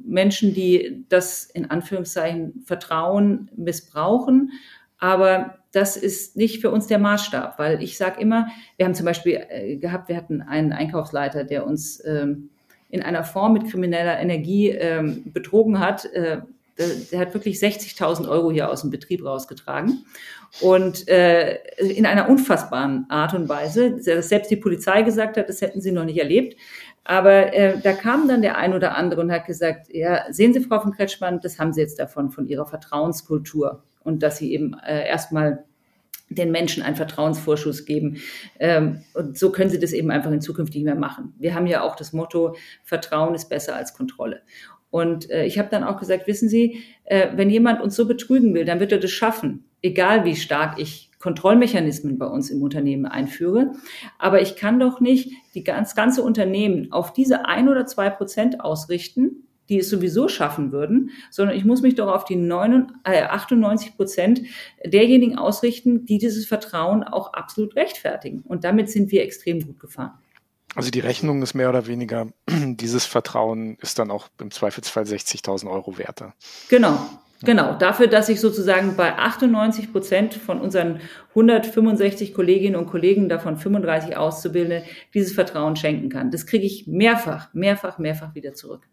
Menschen, die das in Anführungszeichen Vertrauen missbrauchen. Aber das ist nicht für uns der Maßstab, weil ich sage immer, wir haben zum Beispiel äh, gehabt, wir hatten einen Einkaufsleiter, der uns ähm, in einer Form mit krimineller Energie ähm, betrogen hat. Äh, der hat wirklich 60.000 Euro hier aus dem Betrieb rausgetragen. Und äh, in einer unfassbaren Art und Weise, dass selbst die Polizei gesagt hat, das hätten sie noch nicht erlebt. Aber äh, da kam dann der ein oder andere und hat gesagt, ja, sehen Sie, Frau von Kretschmann, das haben Sie jetzt davon, von Ihrer Vertrauenskultur. Und dass Sie eben äh, erstmal den Menschen einen Vertrauensvorschuss geben. Ähm, und so können sie das eben einfach in Zukunft nicht mehr machen. Wir haben ja auch das Motto, Vertrauen ist besser als Kontrolle. Und äh, ich habe dann auch gesagt, wissen Sie, äh, wenn jemand uns so betrügen will, dann wird er das schaffen, egal wie stark ich Kontrollmechanismen bei uns im Unternehmen einführe. Aber ich kann doch nicht die ganz, ganze Unternehmen auf diese ein oder zwei Prozent ausrichten, die es sowieso schaffen würden, sondern ich muss mich doch auf die 98 äh, Prozent derjenigen ausrichten, die dieses Vertrauen auch absolut rechtfertigen. Und damit sind wir extrem gut gefahren. Also die Rechnung ist mehr oder weniger, [CLEARS THROAT] dieses Vertrauen ist dann auch im Zweifelsfall 60.000 Euro wert. Genau, Genau, dafür, dass ich sozusagen bei 98 Prozent von unseren 165 Kolleginnen und Kollegen, davon 35 Auszubildende, dieses Vertrauen schenken kann. Das kriege ich mehrfach, mehrfach, mehrfach wieder zurück.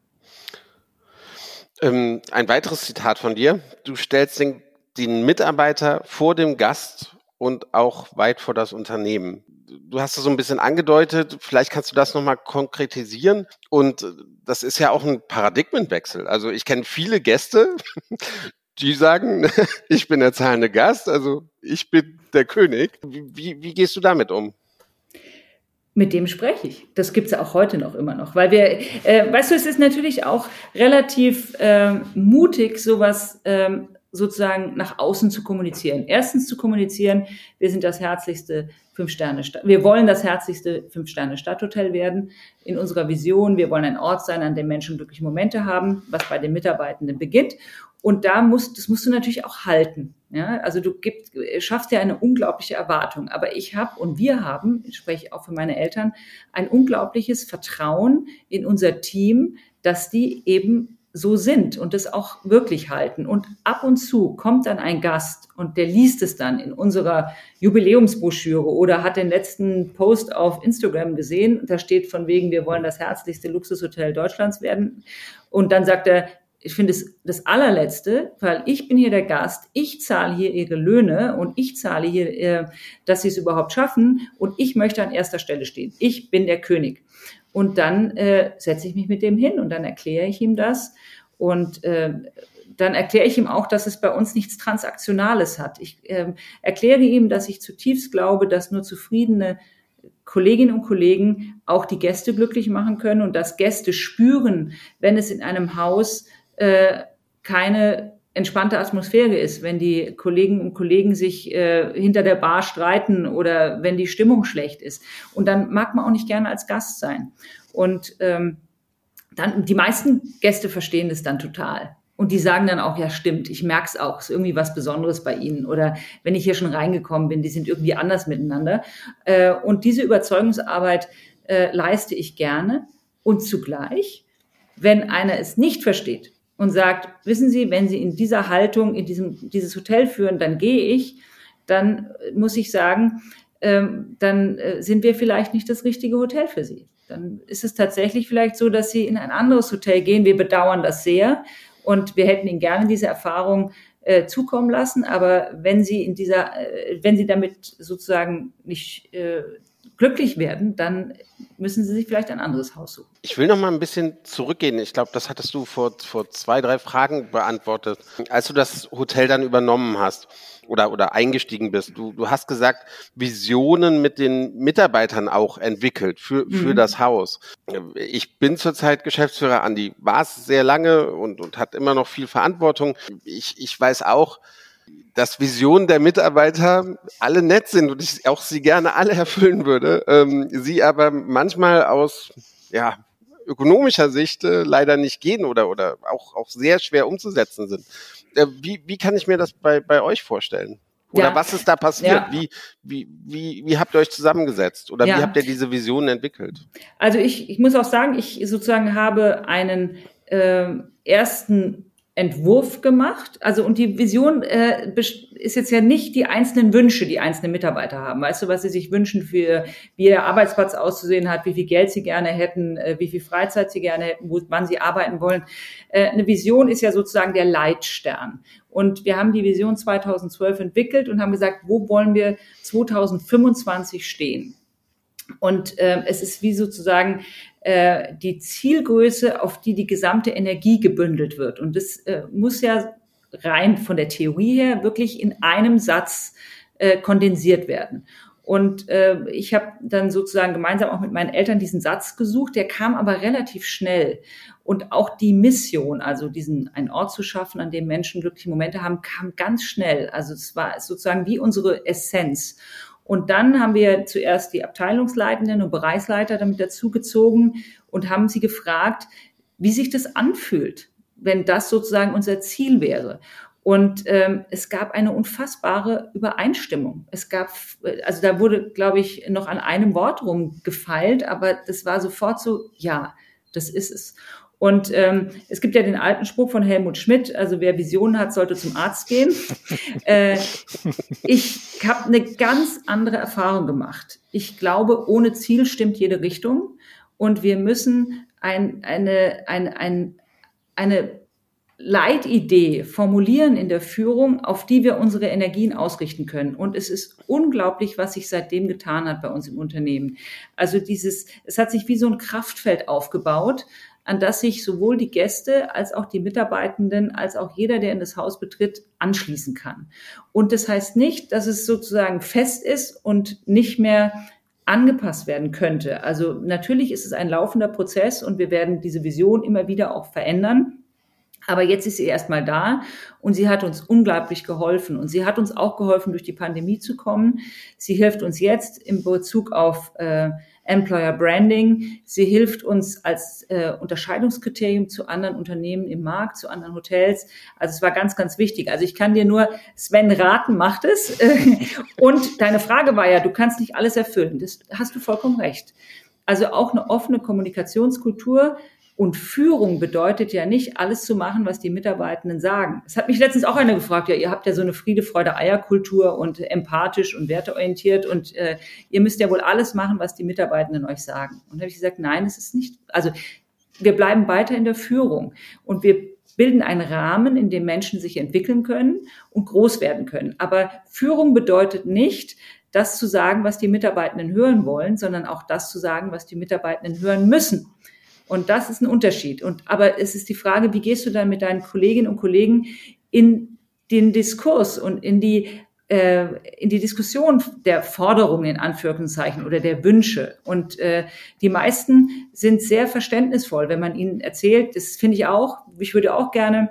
Ähm, ein weiteres Zitat von dir. Du stellst den, den Mitarbeiter vor dem Gast und auch weit vor das Unternehmen. Du hast es so ein bisschen angedeutet. Vielleicht kannst du das nochmal konkretisieren. Und das ist ja auch ein Paradigmenwechsel. Also ich kenne viele Gäste, [LAUGHS] die sagen, [LAUGHS] ich bin der zahlende Gast, also ich bin der König. Wie, wie gehst du damit um? mit dem spreche ich. Das gibt's ja auch heute noch immer noch, weil wir, äh, weißt du, es ist natürlich auch relativ äh, mutig, sowas ähm, sozusagen nach außen zu kommunizieren. Erstens zu kommunizieren, wir sind das herzlichste Fünf-Sterne, wir wollen das herzlichste Fünf-Sterne-Stadthotel werden in unserer Vision. Wir wollen ein Ort sein, an dem Menschen glückliche Momente haben, was bei den Mitarbeitenden beginnt. Und da musst, das musst du natürlich auch halten. Ja, also du gibst, schaffst ja eine unglaubliche Erwartung. Aber ich habe und wir haben, ich spreche auch für meine Eltern, ein unglaubliches Vertrauen in unser Team, dass die eben so sind und das auch wirklich halten. Und ab und zu kommt dann ein Gast und der liest es dann in unserer Jubiläumsbroschüre oder hat den letzten Post auf Instagram gesehen. Da steht von wegen, wir wollen das herzlichste Luxushotel Deutschlands werden. Und dann sagt er, ich finde es das allerletzte, weil ich bin hier der Gast, ich zahle hier ihre Löhne und ich zahle hier, äh, dass sie es überhaupt schaffen und ich möchte an erster Stelle stehen. Ich bin der König. Und dann äh, setze ich mich mit dem hin und dann erkläre ich ihm das und äh, dann erkläre ich ihm auch, dass es bei uns nichts Transaktionales hat. Ich äh, erkläre ihm, dass ich zutiefst glaube, dass nur zufriedene Kolleginnen und Kollegen auch die Gäste glücklich machen können und dass Gäste spüren, wenn es in einem Haus äh, keine entspannte Atmosphäre ist, wenn die Kollegen und Kollegen sich äh, hinter der Bar streiten oder wenn die Stimmung schlecht ist. Und dann mag man auch nicht gerne als Gast sein. Und ähm, dann die meisten Gäste verstehen das dann total. Und die sagen dann auch, ja, stimmt, ich merke es auch, ist irgendwie was Besonderes bei ihnen. Oder wenn ich hier schon reingekommen bin, die sind irgendwie anders miteinander. Äh, und diese Überzeugungsarbeit äh, leiste ich gerne. Und zugleich, wenn einer es nicht versteht, und sagt, wissen Sie, wenn Sie in dieser Haltung in diesem, dieses Hotel führen, dann gehe ich, dann muss ich sagen, ähm, dann äh, sind wir vielleicht nicht das richtige Hotel für Sie. Dann ist es tatsächlich vielleicht so, dass Sie in ein anderes Hotel gehen. Wir bedauern das sehr und wir hätten Ihnen gerne diese Erfahrung äh, zukommen lassen. Aber wenn Sie in dieser, äh, wenn Sie damit sozusagen nicht äh, glücklich werden, dann müssen sie sich vielleicht ein anderes Haus suchen. Ich will noch mal ein bisschen zurückgehen. Ich glaube, das hattest du vor, vor zwei, drei Fragen beantwortet. Als du das Hotel dann übernommen hast oder, oder eingestiegen bist, du, du hast gesagt, Visionen mit den Mitarbeitern auch entwickelt für, für mhm. das Haus. Ich bin zurzeit Geschäftsführer, Andi war es sehr lange und, und hat immer noch viel Verantwortung. Ich, ich weiß auch, dass Visionen der Mitarbeiter alle nett sind und ich auch sie gerne alle [LAUGHS] erfüllen würde, ähm, sie aber manchmal aus ja, ökonomischer Sicht äh, leider nicht gehen oder, oder auch, auch sehr schwer umzusetzen sind. Äh, wie, wie kann ich mir das bei, bei euch vorstellen? Oder ja. was ist da passiert? Ja. Wie, wie, wie, wie habt ihr euch zusammengesetzt? Oder ja. wie habt ihr diese Visionen entwickelt? Also ich, ich muss auch sagen, ich sozusagen habe einen äh, ersten Entwurf gemacht. Also und die Vision äh, ist jetzt ja nicht die einzelnen Wünsche, die einzelne Mitarbeiter haben. Weißt du, was sie sich wünschen für wie der Arbeitsplatz auszusehen hat, wie viel Geld sie gerne hätten, äh, wie viel Freizeit sie gerne hätten, wo, wann sie arbeiten wollen. Äh, eine Vision ist ja sozusagen der Leitstern. Und wir haben die Vision 2012 entwickelt und haben gesagt, wo wollen wir 2025 stehen? Und äh, es ist wie sozusagen äh, die Zielgröße, auf die die gesamte Energie gebündelt wird. Und das äh, muss ja rein von der Theorie her wirklich in einem Satz äh, kondensiert werden. Und äh, ich habe dann sozusagen gemeinsam auch mit meinen Eltern diesen Satz gesucht, der kam aber relativ schnell. Und auch die Mission, also diesen einen Ort zu schaffen, an dem Menschen glückliche Momente haben, kam ganz schnell. Also es war sozusagen wie unsere Essenz. Und dann haben wir zuerst die Abteilungsleitenden und Bereichsleiter damit dazugezogen und haben sie gefragt, wie sich das anfühlt, wenn das sozusagen unser Ziel wäre. Und ähm, es gab eine unfassbare Übereinstimmung. Es gab, also da wurde, glaube ich, noch an einem Wort rumgefeilt, aber das war sofort so, ja, das ist es. Und ähm, es gibt ja den alten Spruch von Helmut Schmidt, also wer Visionen hat, sollte zum Arzt gehen. [LAUGHS] äh, ich habe eine ganz andere Erfahrung gemacht. Ich glaube, ohne Ziel stimmt jede Richtung. Und wir müssen ein, eine, ein, ein, eine Leitidee formulieren in der Führung, auf die wir unsere Energien ausrichten können. Und es ist unglaublich, was sich seitdem getan hat bei uns im Unternehmen. Also dieses, es hat sich wie so ein Kraftfeld aufgebaut, an das sich sowohl die Gäste als auch die Mitarbeitenden als auch jeder, der in das Haus betritt, anschließen kann. Und das heißt nicht, dass es sozusagen fest ist und nicht mehr angepasst werden könnte. Also natürlich ist es ein laufender Prozess und wir werden diese Vision immer wieder auch verändern. Aber jetzt ist sie erstmal da und sie hat uns unglaublich geholfen. Und sie hat uns auch geholfen, durch die Pandemie zu kommen. Sie hilft uns jetzt im Bezug auf äh, Employer Branding. Sie hilft uns als äh, Unterscheidungskriterium zu anderen Unternehmen im Markt, zu anderen Hotels. Also es war ganz, ganz wichtig. Also ich kann dir nur, Sven raten, macht es. [LAUGHS] und deine Frage war ja, du kannst nicht alles erfüllen. Das hast du vollkommen recht. Also auch eine offene Kommunikationskultur und Führung bedeutet ja nicht, alles zu machen, was die Mitarbeitenden sagen. Es hat mich letztens auch einer gefragt, ja, ihr habt ja so eine Friede, Freude, Eierkultur und empathisch und werteorientiert und äh, ihr müsst ja wohl alles machen, was die Mitarbeitenden euch sagen. Und da habe ich gesagt, nein, es ist nicht. Also wir bleiben weiter in der Führung und wir bilden einen Rahmen, in dem Menschen sich entwickeln können und groß werden können. Aber Führung bedeutet nicht, das zu sagen, was die Mitarbeitenden hören wollen, sondern auch das zu sagen, was die Mitarbeitenden hören müssen. Und das ist ein Unterschied. Und, aber es ist die Frage, wie gehst du dann mit deinen Kolleginnen und Kollegen in den Diskurs und in die äh, in die Diskussion der Forderungen in Anführungszeichen oder der Wünsche. Und äh, die meisten sind sehr verständnisvoll, wenn man ihnen erzählt, das finde ich auch, ich würde auch gerne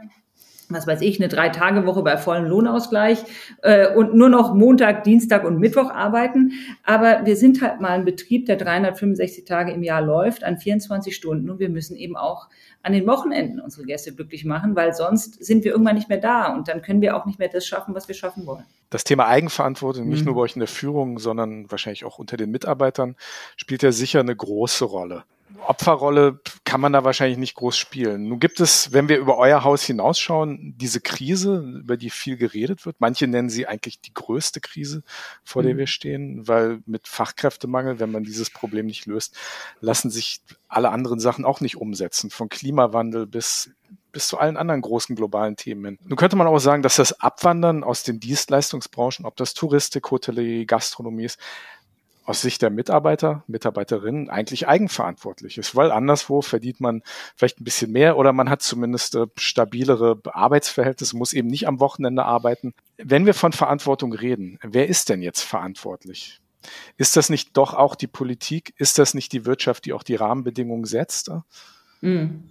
was weiß ich, eine Drei-Tage-Woche bei vollem Lohnausgleich äh, und nur noch Montag, Dienstag und Mittwoch arbeiten. Aber wir sind halt mal ein Betrieb, der 365 Tage im Jahr läuft, an 24 Stunden und wir müssen eben auch an den Wochenenden unsere Gäste glücklich machen, weil sonst sind wir irgendwann nicht mehr da und dann können wir auch nicht mehr das schaffen, was wir schaffen wollen. Das Thema Eigenverantwortung, nicht mhm. nur bei euch in der Führung, sondern wahrscheinlich auch unter den Mitarbeitern, spielt ja sicher eine große Rolle. Opferrolle kann man da wahrscheinlich nicht groß spielen. Nun gibt es, wenn wir über euer Haus hinausschauen, diese Krise, über die viel geredet wird. Manche nennen sie eigentlich die größte Krise, vor der mhm. wir stehen, weil mit Fachkräftemangel, wenn man dieses Problem nicht löst, lassen sich alle anderen Sachen auch nicht umsetzen, von Klimawandel bis bis zu allen anderen großen globalen Themen. Nun könnte man auch sagen, dass das Abwandern aus den Dienstleistungsbranchen, ob das Touristik, Hotellerie, Gastronomie ist, aus Sicht der Mitarbeiter, Mitarbeiterinnen eigentlich eigenverantwortlich ist, weil anderswo verdient man vielleicht ein bisschen mehr oder man hat zumindest äh, stabilere Arbeitsverhältnisse, muss eben nicht am Wochenende arbeiten. Wenn wir von Verantwortung reden, wer ist denn jetzt verantwortlich? Ist das nicht doch auch die Politik? Ist das nicht die Wirtschaft, die auch die Rahmenbedingungen setzt? Mhm.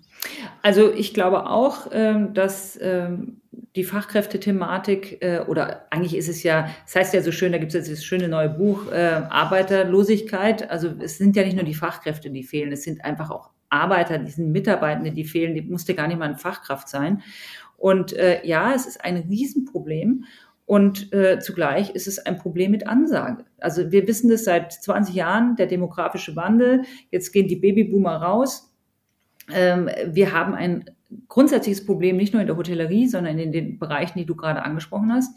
Also ich glaube auch, ähm, dass ähm, die Fachkräftethematik äh, oder eigentlich ist es ja, es heißt ja so schön, da gibt es jetzt das schöne neue Buch äh, Arbeiterlosigkeit. Also es sind ja nicht nur die Fachkräfte, die fehlen, es sind einfach auch Arbeiter, die sind Mitarbeitende, die fehlen, die musste gar nicht mal eine Fachkraft sein. Und äh, ja, es ist ein Riesenproblem. Und äh, zugleich ist es ein Problem mit Ansage. Also wir wissen das seit 20 Jahren, der demografische Wandel. Jetzt gehen die Babyboomer raus. Ähm, wir haben ein grundsätzliches Problem, nicht nur in der Hotellerie, sondern in den Bereichen, die du gerade angesprochen hast.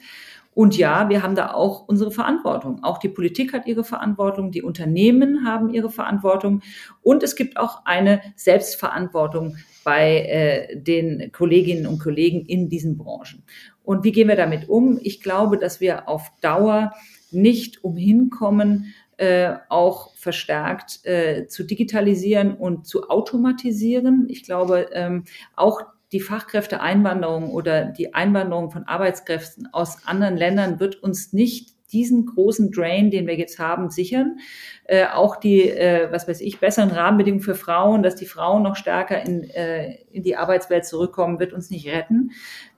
Und ja, wir haben da auch unsere Verantwortung. Auch die Politik hat ihre Verantwortung, die Unternehmen haben ihre Verantwortung und es gibt auch eine Selbstverantwortung bei äh, den Kolleginnen und Kollegen in diesen Branchen. Und wie gehen wir damit um? Ich glaube, dass wir auf Dauer nicht umhin kommen, äh, auch verstärkt äh, zu digitalisieren und zu automatisieren. Ich glaube, ähm, auch die Fachkräfteeinwanderung oder die Einwanderung von Arbeitskräften aus anderen Ländern wird uns nicht diesen großen Drain, den wir jetzt haben, sichern. Äh, auch die, äh, was weiß ich, besseren Rahmenbedingungen für Frauen, dass die Frauen noch stärker in, äh, in die Arbeitswelt zurückkommen, wird uns nicht retten.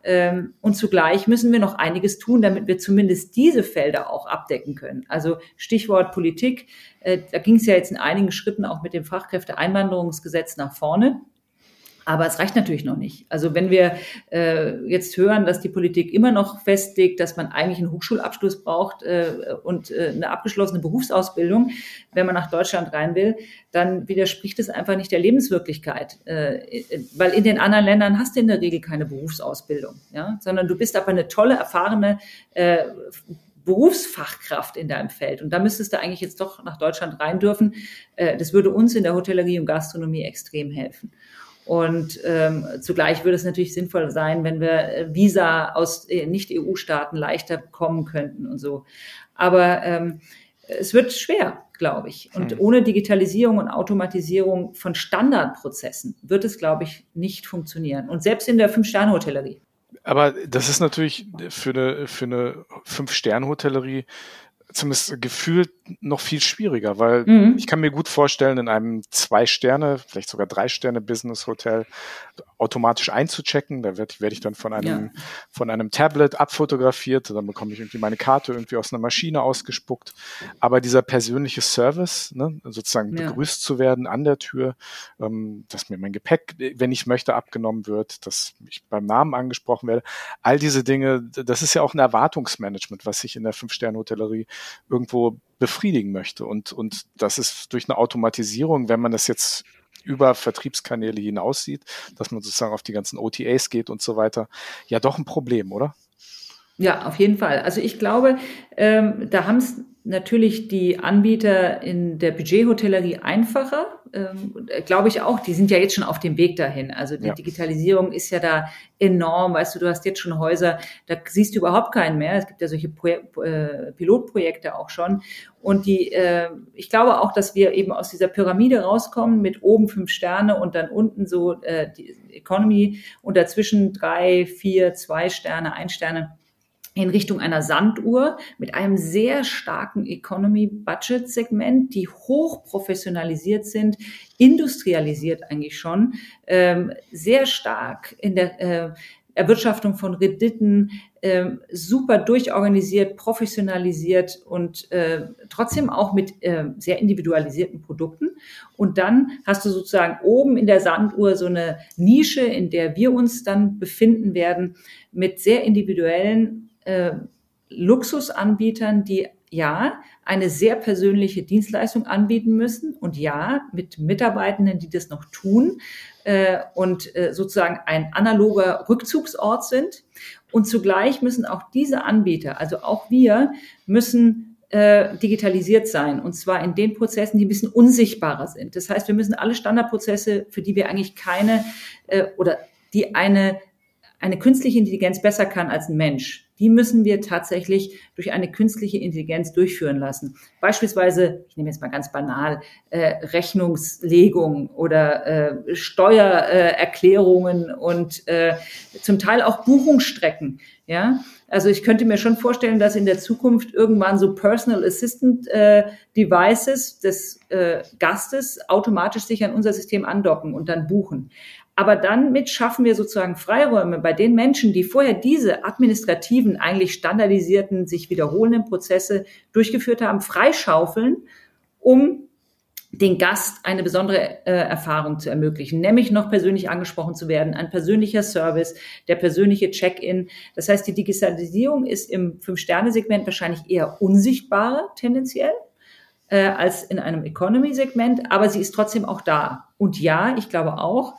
Ähm, und zugleich müssen wir noch einiges tun, damit wir zumindest diese Felder auch abdecken können. Also Stichwort Politik, äh, da ging es ja jetzt in einigen Schritten auch mit dem Fachkräfteeinwanderungsgesetz nach vorne. Aber es reicht natürlich noch nicht. Also wenn wir äh, jetzt hören, dass die Politik immer noch festlegt, dass man eigentlich einen Hochschulabschluss braucht äh, und äh, eine abgeschlossene Berufsausbildung, wenn man nach Deutschland rein will, dann widerspricht es einfach nicht der Lebenswirklichkeit. Äh, weil in den anderen Ländern hast du in der Regel keine Berufsausbildung, ja? sondern du bist aber eine tolle, erfahrene äh, Berufsfachkraft in deinem Feld. Und da müsstest du eigentlich jetzt doch nach Deutschland rein dürfen. Äh, das würde uns in der Hotellerie und Gastronomie extrem helfen. Und ähm, zugleich würde es natürlich sinnvoll sein, wenn wir äh, Visa aus äh, Nicht-EU-Staaten leichter bekommen könnten und so. Aber ähm, es wird schwer, glaube ich. Und hm. ohne Digitalisierung und Automatisierung von Standardprozessen wird es, glaube ich, nicht funktionieren. Und selbst in der Fünf-Sterne-Hotellerie. Aber das ist natürlich für eine, für eine Fünf-Sterne-Hotellerie zumindest gefühlt noch viel schwieriger, weil mhm. ich kann mir gut vorstellen, in einem Zwei-Sterne, vielleicht sogar Drei-Sterne-Business-Hotel automatisch einzuchecken. Da werde werd ich dann von einem, ja. von einem Tablet abfotografiert, dann bekomme ich irgendwie meine Karte irgendwie aus einer Maschine ausgespuckt. Aber dieser persönliche Service, ne, sozusagen ja. begrüßt zu werden an der Tür, ähm, dass mir mein Gepäck, wenn ich möchte, abgenommen wird, dass ich beim Namen angesprochen werde, all diese Dinge, das ist ja auch ein Erwartungsmanagement, was ich in der Fünf-Sterne-Hotellerie irgendwo befriedigen möchte. Und, und das ist durch eine Automatisierung, wenn man das jetzt über Vertriebskanäle hinaus sieht, dass man sozusagen auf die ganzen OTAs geht und so weiter, ja doch ein Problem, oder? Ja, auf jeden Fall. Also ich glaube, ähm, da haben es natürlich die Anbieter in der Budgethotellerie einfacher, ähm, glaube ich auch. Die sind ja jetzt schon auf dem Weg dahin. Also die ja. Digitalisierung ist ja da enorm. Weißt du, du hast jetzt schon Häuser, da siehst du überhaupt keinen mehr. Es gibt ja solche Pro äh, Pilotprojekte auch schon. Und die, äh, ich glaube auch, dass wir eben aus dieser Pyramide rauskommen mit oben fünf Sterne und dann unten so äh, die Economy und dazwischen drei, vier, zwei Sterne, ein Sterne in Richtung einer Sanduhr mit einem sehr starken Economy-Budget-Segment, die hoch professionalisiert sind, industrialisiert eigentlich schon, ähm, sehr stark in der äh, Erwirtschaftung von Renditen, äh, super durchorganisiert, professionalisiert und äh, trotzdem auch mit äh, sehr individualisierten Produkten. Und dann hast du sozusagen oben in der Sanduhr so eine Nische, in der wir uns dann befinden werden, mit sehr individuellen äh, Luxusanbietern, die ja eine sehr persönliche Dienstleistung anbieten müssen und ja mit Mitarbeitenden, die das noch tun äh, und äh, sozusagen ein analoger Rückzugsort sind. Und zugleich müssen auch diese Anbieter, also auch wir, müssen äh, digitalisiert sein und zwar in den Prozessen, die ein bisschen unsichtbarer sind. Das heißt, wir müssen alle Standardprozesse, für die wir eigentlich keine äh, oder die eine eine künstliche Intelligenz besser kann als ein Mensch, die müssen wir tatsächlich durch eine künstliche Intelligenz durchführen lassen. Beispielsweise, ich nehme jetzt mal ganz banal, äh, Rechnungslegung oder äh, Steuererklärungen äh, und äh, zum Teil auch Buchungsstrecken. Ja, also ich könnte mir schon vorstellen, dass in der Zukunft irgendwann so Personal Assistant äh, Devices des äh, Gastes automatisch sich an unser System andocken und dann buchen. Aber dann mit schaffen wir sozusagen Freiräume bei den Menschen, die vorher diese administrativen, eigentlich standardisierten, sich wiederholenden Prozesse durchgeführt haben, freischaufeln, um den Gast eine besondere äh, Erfahrung zu ermöglichen, nämlich noch persönlich angesprochen zu werden, ein persönlicher Service, der persönliche Check-in. Das heißt, die Digitalisierung ist im Fünf-Sterne-Segment wahrscheinlich eher unsichtbarer tendenziell äh, als in einem Economy-Segment, aber sie ist trotzdem auch da. Und ja, ich glaube auch,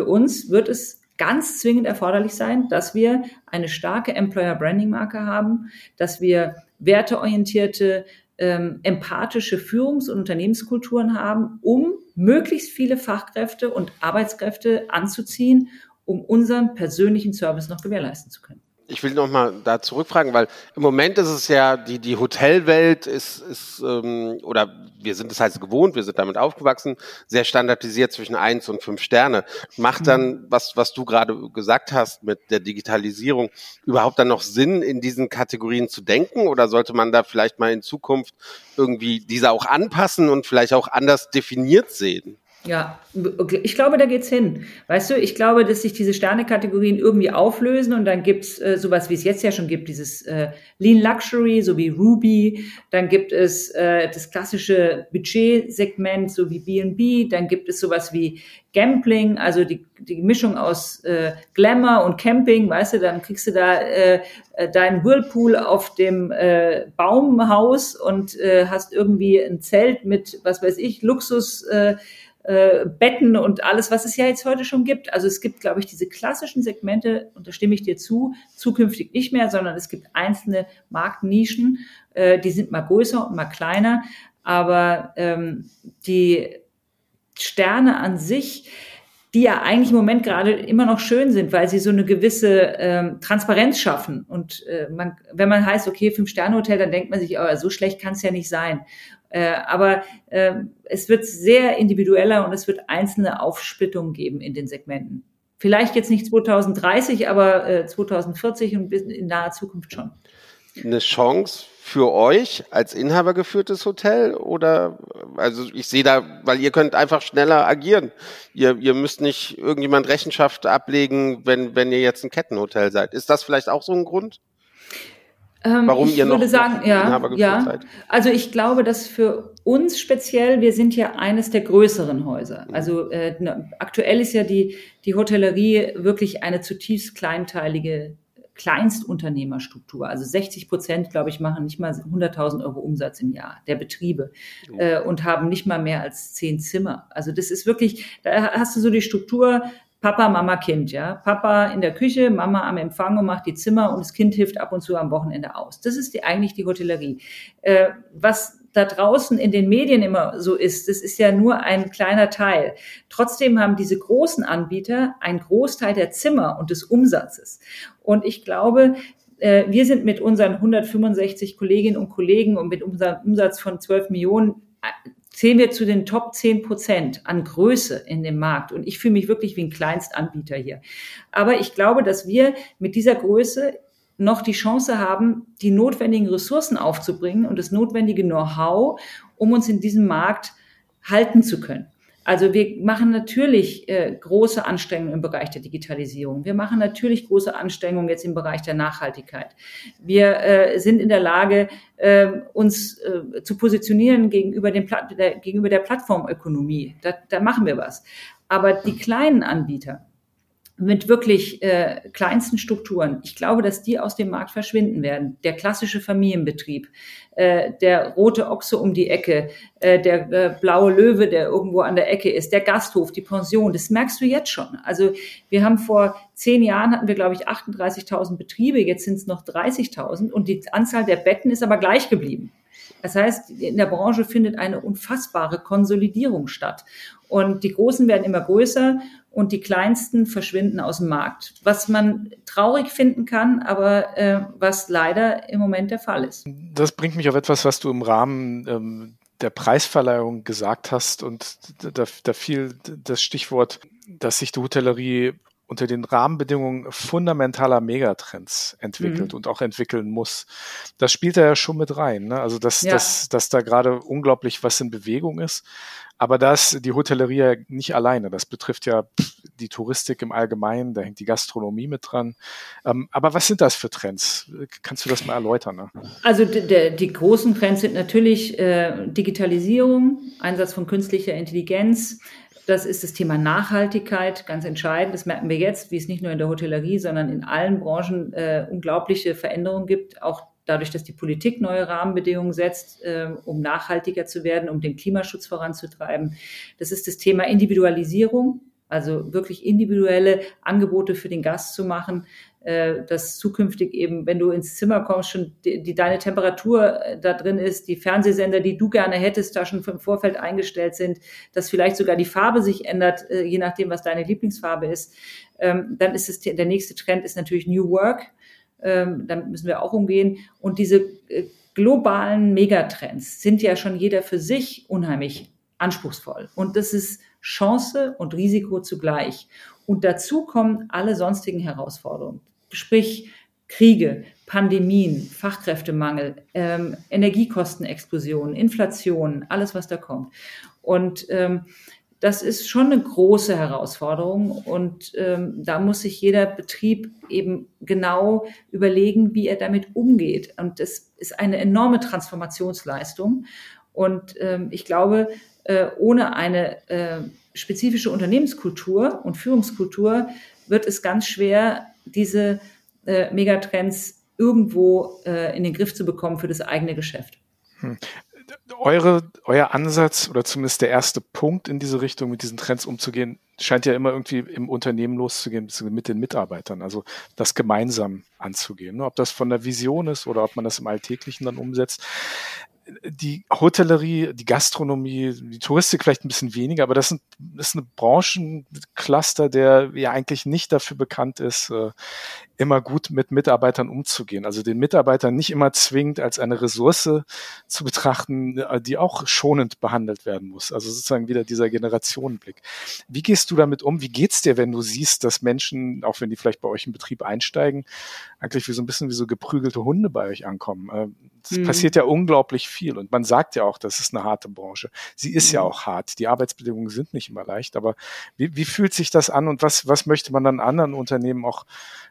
für uns wird es ganz zwingend erforderlich sein, dass wir eine starke Employer Branding Marke haben, dass wir werteorientierte, ähm, empathische Führungs- und Unternehmenskulturen haben, um möglichst viele Fachkräfte und Arbeitskräfte anzuziehen, um unseren persönlichen Service noch gewährleisten zu können. Ich will noch mal da zurückfragen, weil im Moment ist es ja, die, die Hotelwelt ist, ist ähm, oder wir sind es halt gewohnt, wir sind damit aufgewachsen, sehr standardisiert zwischen eins und fünf Sterne. Macht dann, mhm. was, was du gerade gesagt hast mit der Digitalisierung, überhaupt dann noch Sinn, in diesen Kategorien zu denken? Oder sollte man da vielleicht mal in Zukunft irgendwie diese auch anpassen und vielleicht auch anders definiert sehen? Ja, ich glaube, da geht's hin. Weißt du, ich glaube, dass sich diese Sternekategorien irgendwie auflösen und dann gibt's äh, sowas, wie es jetzt ja schon gibt, dieses äh, Lean Luxury, so wie Ruby, dann gibt es äh, das klassische Budgetsegment, so wie B&B, dann gibt es sowas wie Gambling, also die, die Mischung aus äh, Glamour und Camping, weißt du, dann kriegst du da äh, deinen Whirlpool auf dem äh, Baumhaus und äh, hast irgendwie ein Zelt mit, was weiß ich, Luxus. Äh, äh, Betten und alles, was es ja jetzt heute schon gibt. Also es gibt, glaube ich, diese klassischen Segmente, und da stimme ich dir zu, zukünftig nicht mehr, sondern es gibt einzelne Marktnischen, äh, die sind mal größer und mal kleiner, aber ähm, die Sterne an sich, die ja eigentlich im Moment gerade immer noch schön sind, weil sie so eine gewisse ähm, Transparenz schaffen. Und äh, man, wenn man heißt, okay, Fünf-Sterne-Hotel, dann denkt man sich, oh, so schlecht kann es ja nicht sein. Äh, aber äh, es wird sehr individueller und es wird einzelne Aufsplittungen geben in den Segmenten. Vielleicht jetzt nicht 2030, aber äh, 2040 und in naher Zukunft schon. Eine Chance für euch als inhabergeführtes Hotel oder also ich sehe da, weil ihr könnt einfach schneller agieren. Ihr, ihr müsst nicht irgendjemand Rechenschaft ablegen, wenn, wenn ihr jetzt ein Kettenhotel seid. Ist das vielleicht auch so ein Grund? Ähm, Warum ich ihr noch, würde sagen, noch ja, ja. Seid? Also ich glaube, dass für uns speziell, wir sind ja eines der größeren Häuser. Mhm. Also äh, aktuell ist ja die, die Hotellerie wirklich eine zutiefst kleinteilige Kleinstunternehmerstruktur. Also 60 Prozent, glaube ich, machen nicht mal 100.000 Euro Umsatz im Jahr der Betriebe mhm. äh, und haben nicht mal mehr als zehn Zimmer. Also das ist wirklich, da hast du so die Struktur, Papa, Mama, Kind, ja. Papa in der Küche, Mama am Empfang und macht die Zimmer und das Kind hilft ab und zu am Wochenende aus. Das ist die, eigentlich die Hotellerie. Äh, was da draußen in den Medien immer so ist, das ist ja nur ein kleiner Teil. Trotzdem haben diese großen Anbieter einen Großteil der Zimmer und des Umsatzes. Und ich glaube, äh, wir sind mit unseren 165 Kolleginnen und Kollegen und mit unserem Umsatz von 12 Millionen zählen wir zu den Top 10 Prozent an Größe in dem Markt. Und ich fühle mich wirklich wie ein Kleinstanbieter hier. Aber ich glaube, dass wir mit dieser Größe noch die Chance haben, die notwendigen Ressourcen aufzubringen und das notwendige Know-how, um uns in diesem Markt halten zu können. Also wir machen natürlich äh, große Anstrengungen im Bereich der Digitalisierung. Wir machen natürlich große Anstrengungen jetzt im Bereich der Nachhaltigkeit. Wir äh, sind in der Lage, äh, uns zu positionieren gegenüber, dem Pla der, gegenüber der Plattformökonomie. Da, da machen wir was. Aber die kleinen Anbieter, mit wirklich äh, kleinsten Strukturen. Ich glaube, dass die aus dem Markt verschwinden werden. Der klassische Familienbetrieb, äh, der rote Ochse um die Ecke, äh, der äh, blaue Löwe, der irgendwo an der Ecke ist, der Gasthof, die Pension, das merkst du jetzt schon. Also wir haben vor zehn Jahren hatten wir, glaube ich, 38.000 Betriebe, jetzt sind es noch 30.000 und die Anzahl der Betten ist aber gleich geblieben. Das heißt, in der Branche findet eine unfassbare Konsolidierung statt. Und die Großen werden immer größer und die kleinsten verschwinden aus dem Markt. Was man traurig finden kann, aber äh, was leider im Moment der Fall ist. Das bringt mich auf etwas, was du im Rahmen ähm, der Preisverleihung gesagt hast und da, da fiel das Stichwort, dass sich die Hotellerie unter den Rahmenbedingungen fundamentaler Megatrends entwickelt mhm. und auch entwickeln muss. Das spielt da ja schon mit rein. Ne? Also, dass, ja. dass, dass da gerade unglaublich was in Bewegung ist. Aber da ist die Hotellerie ja nicht alleine. Das betrifft ja die Touristik im Allgemeinen, da hängt die Gastronomie mit dran. Ähm, aber was sind das für Trends? Kannst du das mal erläutern? Ne? Also die, die großen Trends sind natürlich äh, Digitalisierung, Einsatz von künstlicher Intelligenz, das ist das Thema Nachhaltigkeit, ganz entscheidend. Das merken wir jetzt, wie es nicht nur in der Hotellerie, sondern in allen Branchen äh, unglaubliche Veränderungen gibt. Auch dadurch, dass die Politik neue Rahmenbedingungen setzt, äh, um nachhaltiger zu werden, um den Klimaschutz voranzutreiben. Das ist das Thema Individualisierung, also wirklich individuelle Angebote für den Gast zu machen, äh, dass zukünftig eben, wenn du ins Zimmer kommst, schon die, die, deine Temperatur äh, da drin ist, die Fernsehsender, die du gerne hättest, da schon im Vorfeld eingestellt sind, dass vielleicht sogar die Farbe sich ändert, äh, je nachdem, was deine Lieblingsfarbe ist. Ähm, dann ist es der nächste Trend ist natürlich New Work Ähm, damit müssen wir auch umgehen. Und diese globalen Megatrends sind ja schon jeder für sich unheimlich anspruchsvoll. Und das ist Chance und Risiko zugleich. Und dazu kommen alle sonstigen Herausforderungen. Sprich, Kriege, Pandemien, Fachkräftemangel, ähm, Energiekostenexplosionen, Inflation, alles, was da kommt. Und ähm, das ist schon eine große Herausforderung und ähm, da muss sich jeder Betrieb eben genau überlegen, wie er damit umgeht. Und das ist eine enorme Transformationsleistung. Und ähm, ich glaube, äh, ohne eine äh, spezifische Unternehmenskultur und Führungskultur wird es ganz schwer, diese äh, Megatrends irgendwo äh, in den Griff zu bekommen für das eigene Geschäft. Hm eure, euer Ansatz oder zumindest der erste Punkt in diese Richtung, mit diesen Trends umzugehen, scheint ja immer irgendwie im Unternehmen loszugehen, mit den Mitarbeitern, also das gemeinsam anzugehen. Ne? Ob das von der Vision ist oder ob man das im Alltäglichen dann umsetzt die Hotellerie, die Gastronomie, die Touristik vielleicht ein bisschen weniger, aber das, sind, das ist ein Branchencluster, der ja eigentlich nicht dafür bekannt ist, äh, immer gut mit Mitarbeitern umzugehen. Also den Mitarbeitern nicht immer zwingend als eine Ressource zu betrachten, äh, die auch schonend behandelt werden muss. Also sozusagen wieder dieser Generationenblick. Wie gehst du damit um? Wie geht's dir, wenn du siehst, dass Menschen, auch wenn die vielleicht bei euch im Betrieb einsteigen, eigentlich wie so ein bisschen wie so geprügelte Hunde bei euch ankommen? Es mhm. passiert ja unglaublich viel und man sagt ja auch, das ist eine harte Branche. Sie ist mhm. ja auch hart. Die Arbeitsbedingungen sind nicht immer leicht, aber wie, wie fühlt sich das an und was, was möchte man dann anderen Unternehmen auch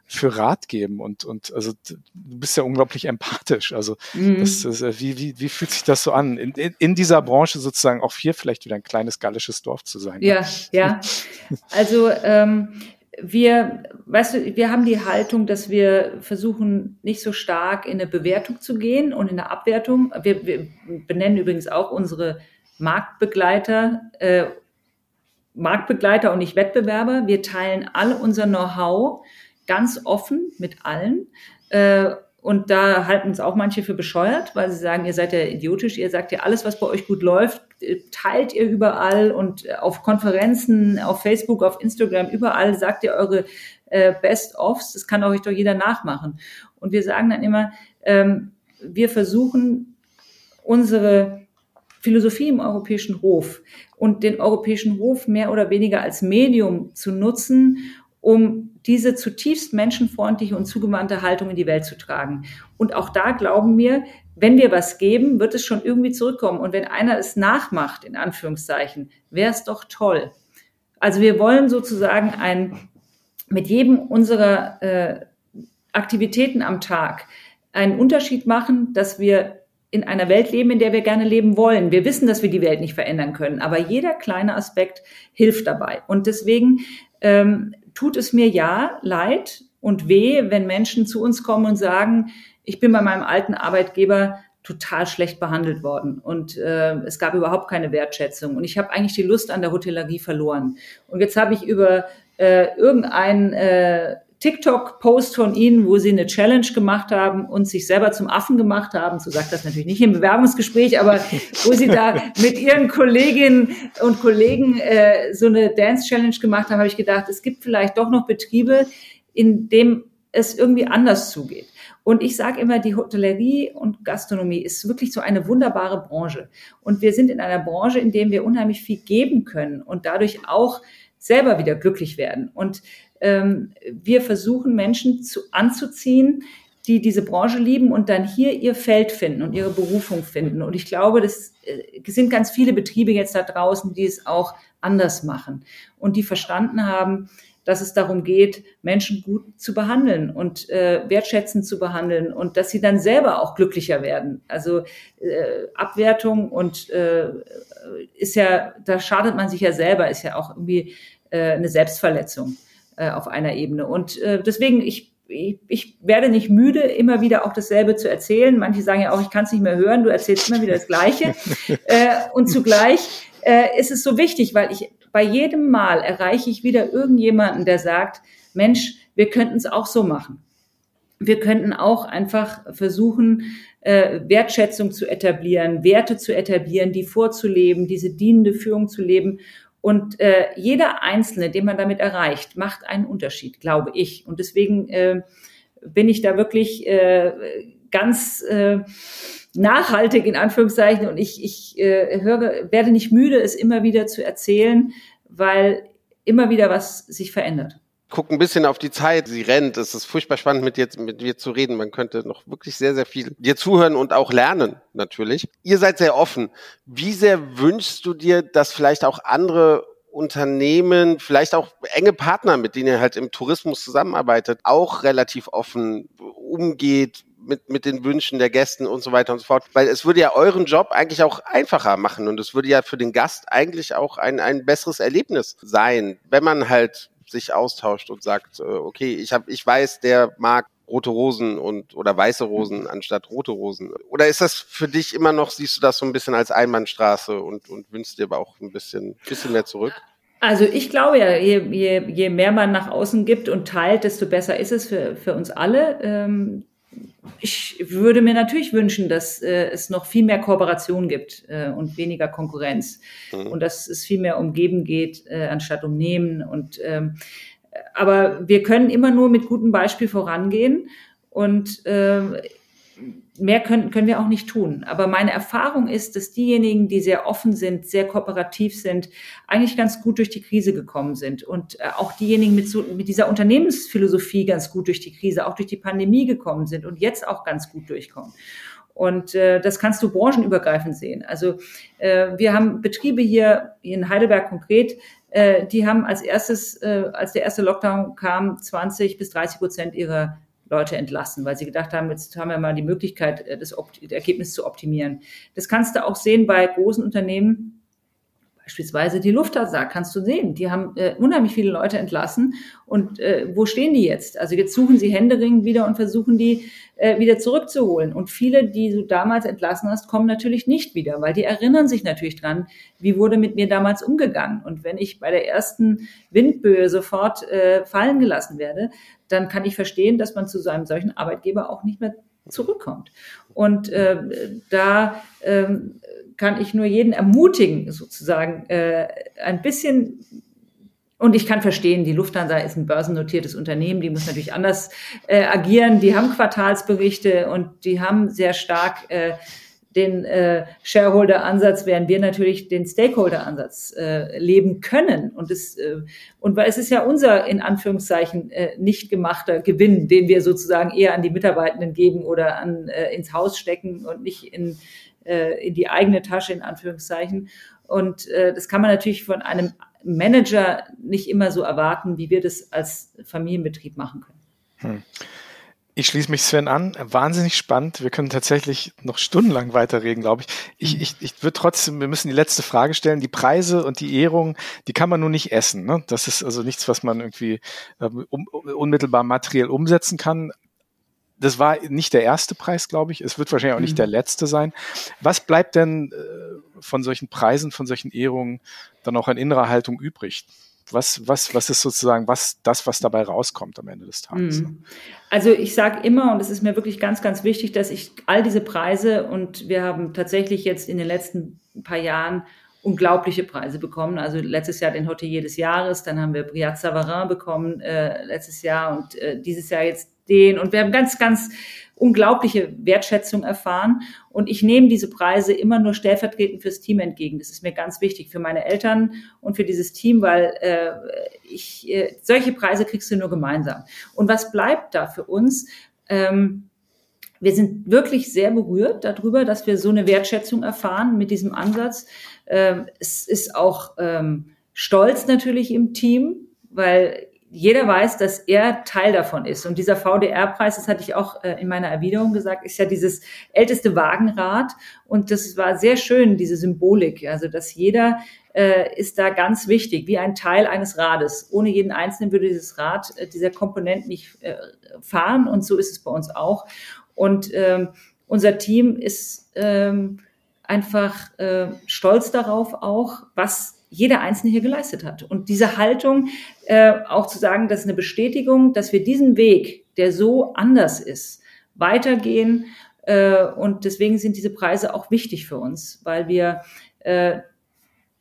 für Rat geben? Und, und also du bist ja unglaublich empathisch. Also mhm. das, das, äh, wie, wie, wie fühlt sich das so an, in, in, in dieser Branche sozusagen auch hier vielleicht wieder ein kleines gallisches Dorf zu sein? Ja, ja. [LAUGHS] Also ähm, wir, weißt du, wir haben die Haltung, dass wir versuchen, nicht so stark in eine Bewertung zu gehen und in eine Abwertung. Wir, wir benennen übrigens auch unsere Marktbegleiter, äh, Marktbegleiter und nicht Wettbewerber. Wir teilen alle unser Know-how ganz offen mit allen. Äh, und da halten uns auch manche für bescheuert, weil sie sagen, ihr seid ja idiotisch, ihr sagt ja alles, was bei euch gut läuft, teilt ihr überall und auf Konferenzen, auf Facebook, auf Instagram, überall sagt ihr eure äh, Best-ofs, das kann euch doch jeder nachmachen. Und wir sagen dann immer, ähm, wir versuchen unsere Philosophie im Europäischen Hof und den Europäischen Hof mehr oder weniger als Medium zu nutzen, um diese zutiefst menschenfreundliche und zugewandte Haltung in die Welt zu tragen. Und auch da glauben wir, wenn wir was geben, wird es schon irgendwie zurückkommen. Und wenn einer es nachmacht, in Anführungszeichen, wäre es doch toll. Also wir wollen sozusagen ein, mit jedem unserer äh, Aktivitäten am Tag einen Unterschied machen, dass wir in einer Welt leben, in der wir gerne leben wollen. Wir wissen, dass wir die Welt nicht verändern können, aber jeder kleine Aspekt hilft dabei. Und deswegen ähm, tut es mir ja leid und weh, wenn Menschen zu uns kommen und sagen, ich bin bei meinem alten Arbeitgeber total schlecht behandelt worden und äh, es gab überhaupt keine Wertschätzung und ich habe eigentlich die Lust an der Hotellerie verloren. Und jetzt habe ich über äh, irgendeinen äh, TikTok-Post von Ihnen, wo Sie eine Challenge gemacht haben und sich selber zum Affen gemacht haben. So sagt das natürlich nicht im Bewerbungsgespräch, aber wo Sie da [LAUGHS] mit Ihren Kolleginnen und Kollegen äh, so eine Dance-Challenge gemacht haben, habe ich gedacht, es gibt vielleicht doch noch Betriebe, in dem es irgendwie anders zugeht. Und ich sage immer, die Hotellerie und Gastronomie ist wirklich so eine wunderbare Branche. Und wir sind in einer Branche, in der wir unheimlich viel geben können und dadurch auch selber wieder glücklich werden. Und wir versuchen Menschen zu, anzuziehen, die diese Branche lieben und dann hier ihr Feld finden und ihre Berufung finden. Und ich glaube, das äh, sind ganz viele Betriebe jetzt da draußen, die es auch anders machen und die verstanden haben, dass es darum geht, Menschen gut zu behandeln und äh, wertschätzend zu behandeln und dass sie dann selber auch glücklicher werden. Also äh, Abwertung und äh, ist ja, da schadet man sich ja selber, ist ja auch irgendwie äh, eine Selbstverletzung äh, auf einer Ebene. Und äh, deswegen, ich, ich, ich werde nicht müde, immer wieder auch dasselbe zu erzählen. Manche sagen ja auch, ich kann es nicht mehr hören, du erzählst immer wieder das Gleiche. [LAUGHS] äh, und zugleich äh, ist es so wichtig, weil ich bei jedem Mal erreiche ich wieder irgendjemanden, der sagt, Mensch, wir könnten es auch so machen. Wir könnten auch einfach versuchen, äh, Wertschätzung zu etablieren, Werte zu etablieren, die vorzuleben, diese dienende Führung zu leben. Und äh, jeder Einzelne, den man damit erreicht, macht einen Unterschied, glaube ich. Und deswegen äh, bin ich da wirklich äh, ganz äh, nachhaltig in Anführungszeichen und ich, ich äh, höre, werde nicht müde, es immer wieder zu erzählen, weil immer wieder was sich verändert guck ein bisschen auf die Zeit. Sie rennt. Es ist furchtbar spannend, mit dir, mit dir zu reden. Man könnte noch wirklich sehr, sehr viel dir zuhören und auch lernen, natürlich. Ihr seid sehr offen. Wie sehr wünschst du dir, dass vielleicht auch andere Unternehmen, vielleicht auch enge Partner, mit denen ihr halt im Tourismus zusammenarbeitet, auch relativ offen umgeht mit, mit den Wünschen der Gästen und so weiter und so fort. Weil es würde ja euren Job eigentlich auch einfacher machen und es würde ja für den Gast eigentlich auch ein, ein besseres Erlebnis sein, wenn man halt sich austauscht und sagt, äh, okay, ich habe, ich weiß, der mag rote Rosen und oder weiße Rosen anstatt rote Rosen? Oder ist das für dich immer noch, siehst du das so ein bisschen als Einbahnstraße und, und wünschst dir aber auch ein bisschen, bisschen mehr zurück? Also ich glaube ja, je, je, je mehr man nach außen gibt und teilt, desto besser ist es für, für uns alle. Ähm, ich würde mir natürlich wünschen, dass äh, es noch viel mehr Kooperation gibt äh, und weniger Konkurrenz mhm. und dass es viel mehr um Geben geht, äh, anstatt um Nehmen. Und ähm, aber wir können immer nur mit gutem Beispiel vorangehen und äh, mehr können, können wir auch nicht tun. Aber meine Erfahrung ist, dass diejenigen, die sehr offen sind, sehr kooperativ sind, eigentlich ganz gut durch die Krise gekommen sind. Und äh, auch diejenigen mit, so, mit dieser Unternehmensphilosophie ganz gut durch die Krise, auch durch die Pandemie gekommen sind und jetzt auch ganz gut durchkommen. Und äh, das kannst du branchenübergreifend sehen. Also äh, wir haben Betriebe hier in Heidelberg konkret, äh, die haben als erstes, äh, als der erste Lockdown kam, 20 bis 30 Prozent ihrer Leute entlassen, weil sie gedacht haben, jetzt haben wir mal die Möglichkeit, äh, das Ergebnis zu optimieren. Das kannst du auch sehen bei großen Unternehmen, Beispielsweise die Lufthansa kannst du sehen. Die haben äh, unheimlich viele Leute entlassen. Und äh, wo stehen die jetzt? Also jetzt suchen sie händeringend wieder und versuchen die äh, wieder zurückzuholen. Und viele, die du damals entlassen hast, kommen natürlich nicht wieder, weil die erinnern sich natürlich dran, wie wurde mit mir damals umgegangen. Und wenn ich bei der ersten Windböe sofort äh, fallen gelassen werde, dann kann ich verstehen, dass man zu so einem solchen Arbeitgeber auch nicht mehr zurückkommt. Und äh, da ähm, kann ich nur jeden ermutigen, sozusagen äh, ein bisschen und ich kann verstehen, die Lufthansa ist ein börsennotiertes Unternehmen, die muss natürlich anders äh, agieren. Die haben Quartalsberichte und die haben sehr stark äh, den äh, Shareholder-Ansatz, während wir natürlich den Stakeholder-Ansatz äh, leben können. Und, es, äh, und weil es ist ja unser, in Anführungszeichen, äh, nicht gemachter Gewinn, den wir sozusagen eher an die Mitarbeitenden geben oder an, äh, ins Haus stecken und nicht in, äh, in die eigene Tasche, in Anführungszeichen. Und äh, das kann man natürlich von einem Manager nicht immer so erwarten, wie wir das als Familienbetrieb machen können. Hm. Ich schließe mich Sven an. Wahnsinnig spannend. Wir können tatsächlich noch stundenlang weiterreden, glaube ich. Ich, ich, ich würde trotzdem, wir müssen die letzte Frage stellen. Die Preise und die Ehrung, die kann man nur nicht essen. Ne? Das ist also nichts, was man irgendwie äh, um, unmittelbar materiell umsetzen kann das war nicht der erste Preis, glaube ich. Es wird wahrscheinlich auch nicht mhm. der letzte sein. Was bleibt denn äh, von solchen Preisen, von solchen Ehrungen dann auch an innerer Haltung übrig? Was, was, was ist sozusagen was, das, was dabei rauskommt am Ende des Tages? Mhm. Also ich sage immer, und es ist mir wirklich ganz, ganz wichtig, dass ich all diese Preise, und wir haben tatsächlich jetzt in den letzten paar Jahren unglaubliche Preise bekommen. Also letztes Jahr den Hotelier des Jahres, dann haben wir Briat Savarin bekommen äh, letztes Jahr und äh, dieses Jahr jetzt den. Und wir haben ganz, ganz unglaubliche Wertschätzung erfahren. Und ich nehme diese Preise immer nur stellvertretend fürs Team entgegen. Das ist mir ganz wichtig für meine Eltern und für dieses Team, weil äh, ich, äh, solche Preise kriegst du nur gemeinsam. Und was bleibt da für uns? Ähm, wir sind wirklich sehr berührt darüber, dass wir so eine Wertschätzung erfahren mit diesem Ansatz. Ähm, es ist auch ähm, Stolz natürlich im Team, weil jeder weiß, dass er Teil davon ist. Und dieser VDR-Preis, das hatte ich auch äh, in meiner Erwiderung gesagt, ist ja dieses älteste Wagenrad. Und das war sehr schön, diese Symbolik. Also, dass jeder äh, ist da ganz wichtig, wie ein Teil eines Rades. Ohne jeden Einzelnen würde dieses Rad, äh, dieser Komponent nicht äh, fahren. Und so ist es bei uns auch. Und ähm, unser Team ist ähm, einfach äh, stolz darauf auch, was jeder Einzelne hier geleistet hat. Und diese Haltung, äh, auch zu sagen, das ist eine Bestätigung, dass wir diesen Weg, der so anders ist, weitergehen. Äh, und deswegen sind diese Preise auch wichtig für uns, weil wir äh,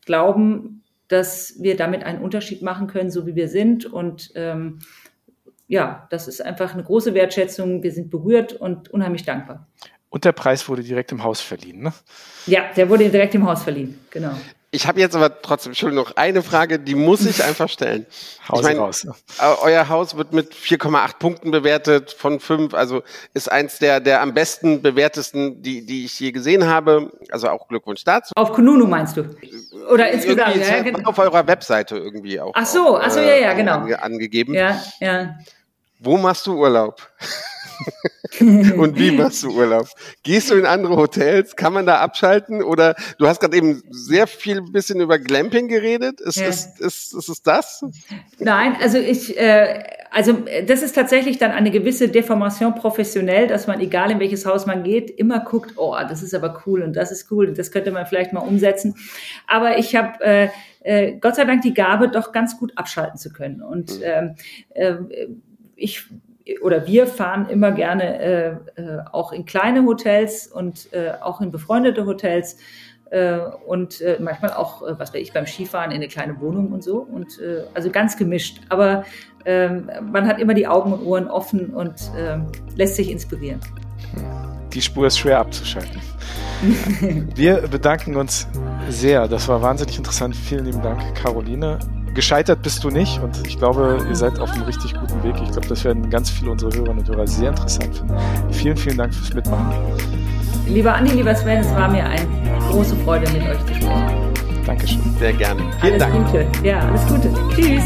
glauben, dass wir damit einen Unterschied machen können, so wie wir sind. Und ähm, ja, das ist einfach eine große Wertschätzung. Wir sind berührt und unheimlich dankbar. Und der Preis wurde direkt im Haus verliehen, ne? Ja, der wurde direkt im Haus verliehen, genau. Ich habe jetzt aber trotzdem schon noch eine Frage, die muss ich einfach stellen. [LAUGHS] Haus ich mein, raus. Euer Haus wird mit 4,8 Punkten bewertet von 5, also ist eins der, der am besten bewertesten, die, die ich je gesehen habe. Also auch Glückwunsch dazu. Auf Kununu meinst du? Oder insgesamt? Ja, genau. Auf eurer Webseite irgendwie auch. Ach so, auch, ach so, ja, ja, genau. Ange, angegeben. Ja, ja. Wo machst du Urlaub? [LAUGHS] [LAUGHS] und wie machst du Urlaub? Gehst du in andere Hotels? Kann man da abschalten? Oder du hast gerade eben sehr viel bisschen über Glamping geredet. Ist, ja. ist, ist, ist, ist das? Nein, also ich, äh, also das ist tatsächlich dann eine gewisse Deformation professionell, dass man, egal in welches Haus man geht, immer guckt, oh, das ist aber cool und das ist cool und das könnte man vielleicht mal umsetzen. Aber ich habe äh, äh, Gott sei Dank die Gabe, doch ganz gut abschalten zu können. Und mhm. ähm, äh, ich oder wir fahren immer gerne äh, äh, auch in kleine Hotels und äh, auch in befreundete Hotels äh, und äh, manchmal auch, äh, was weiß ich, beim Skifahren in eine kleine Wohnung und so. Und äh, also ganz gemischt. Aber äh, man hat immer die Augen und Ohren offen und äh, lässt sich inspirieren. Die Spur ist schwer abzuschalten. Wir bedanken uns sehr. Das war wahnsinnig interessant. Vielen lieben Dank, Caroline gescheitert bist du nicht und ich glaube, ihr seid auf einem richtig guten Weg. Ich glaube, das werden ganz viele unserer Hörerinnen und Hörer sehr interessant finden. Vielen, vielen Dank fürs Mitmachen. Lieber Andi, lieber Sven, es war mir eine große Freude, mit euch zu sprechen. Dankeschön. Sehr gerne. Vielen alles Dank. Gute. Ja, alles Gute. Tschüss.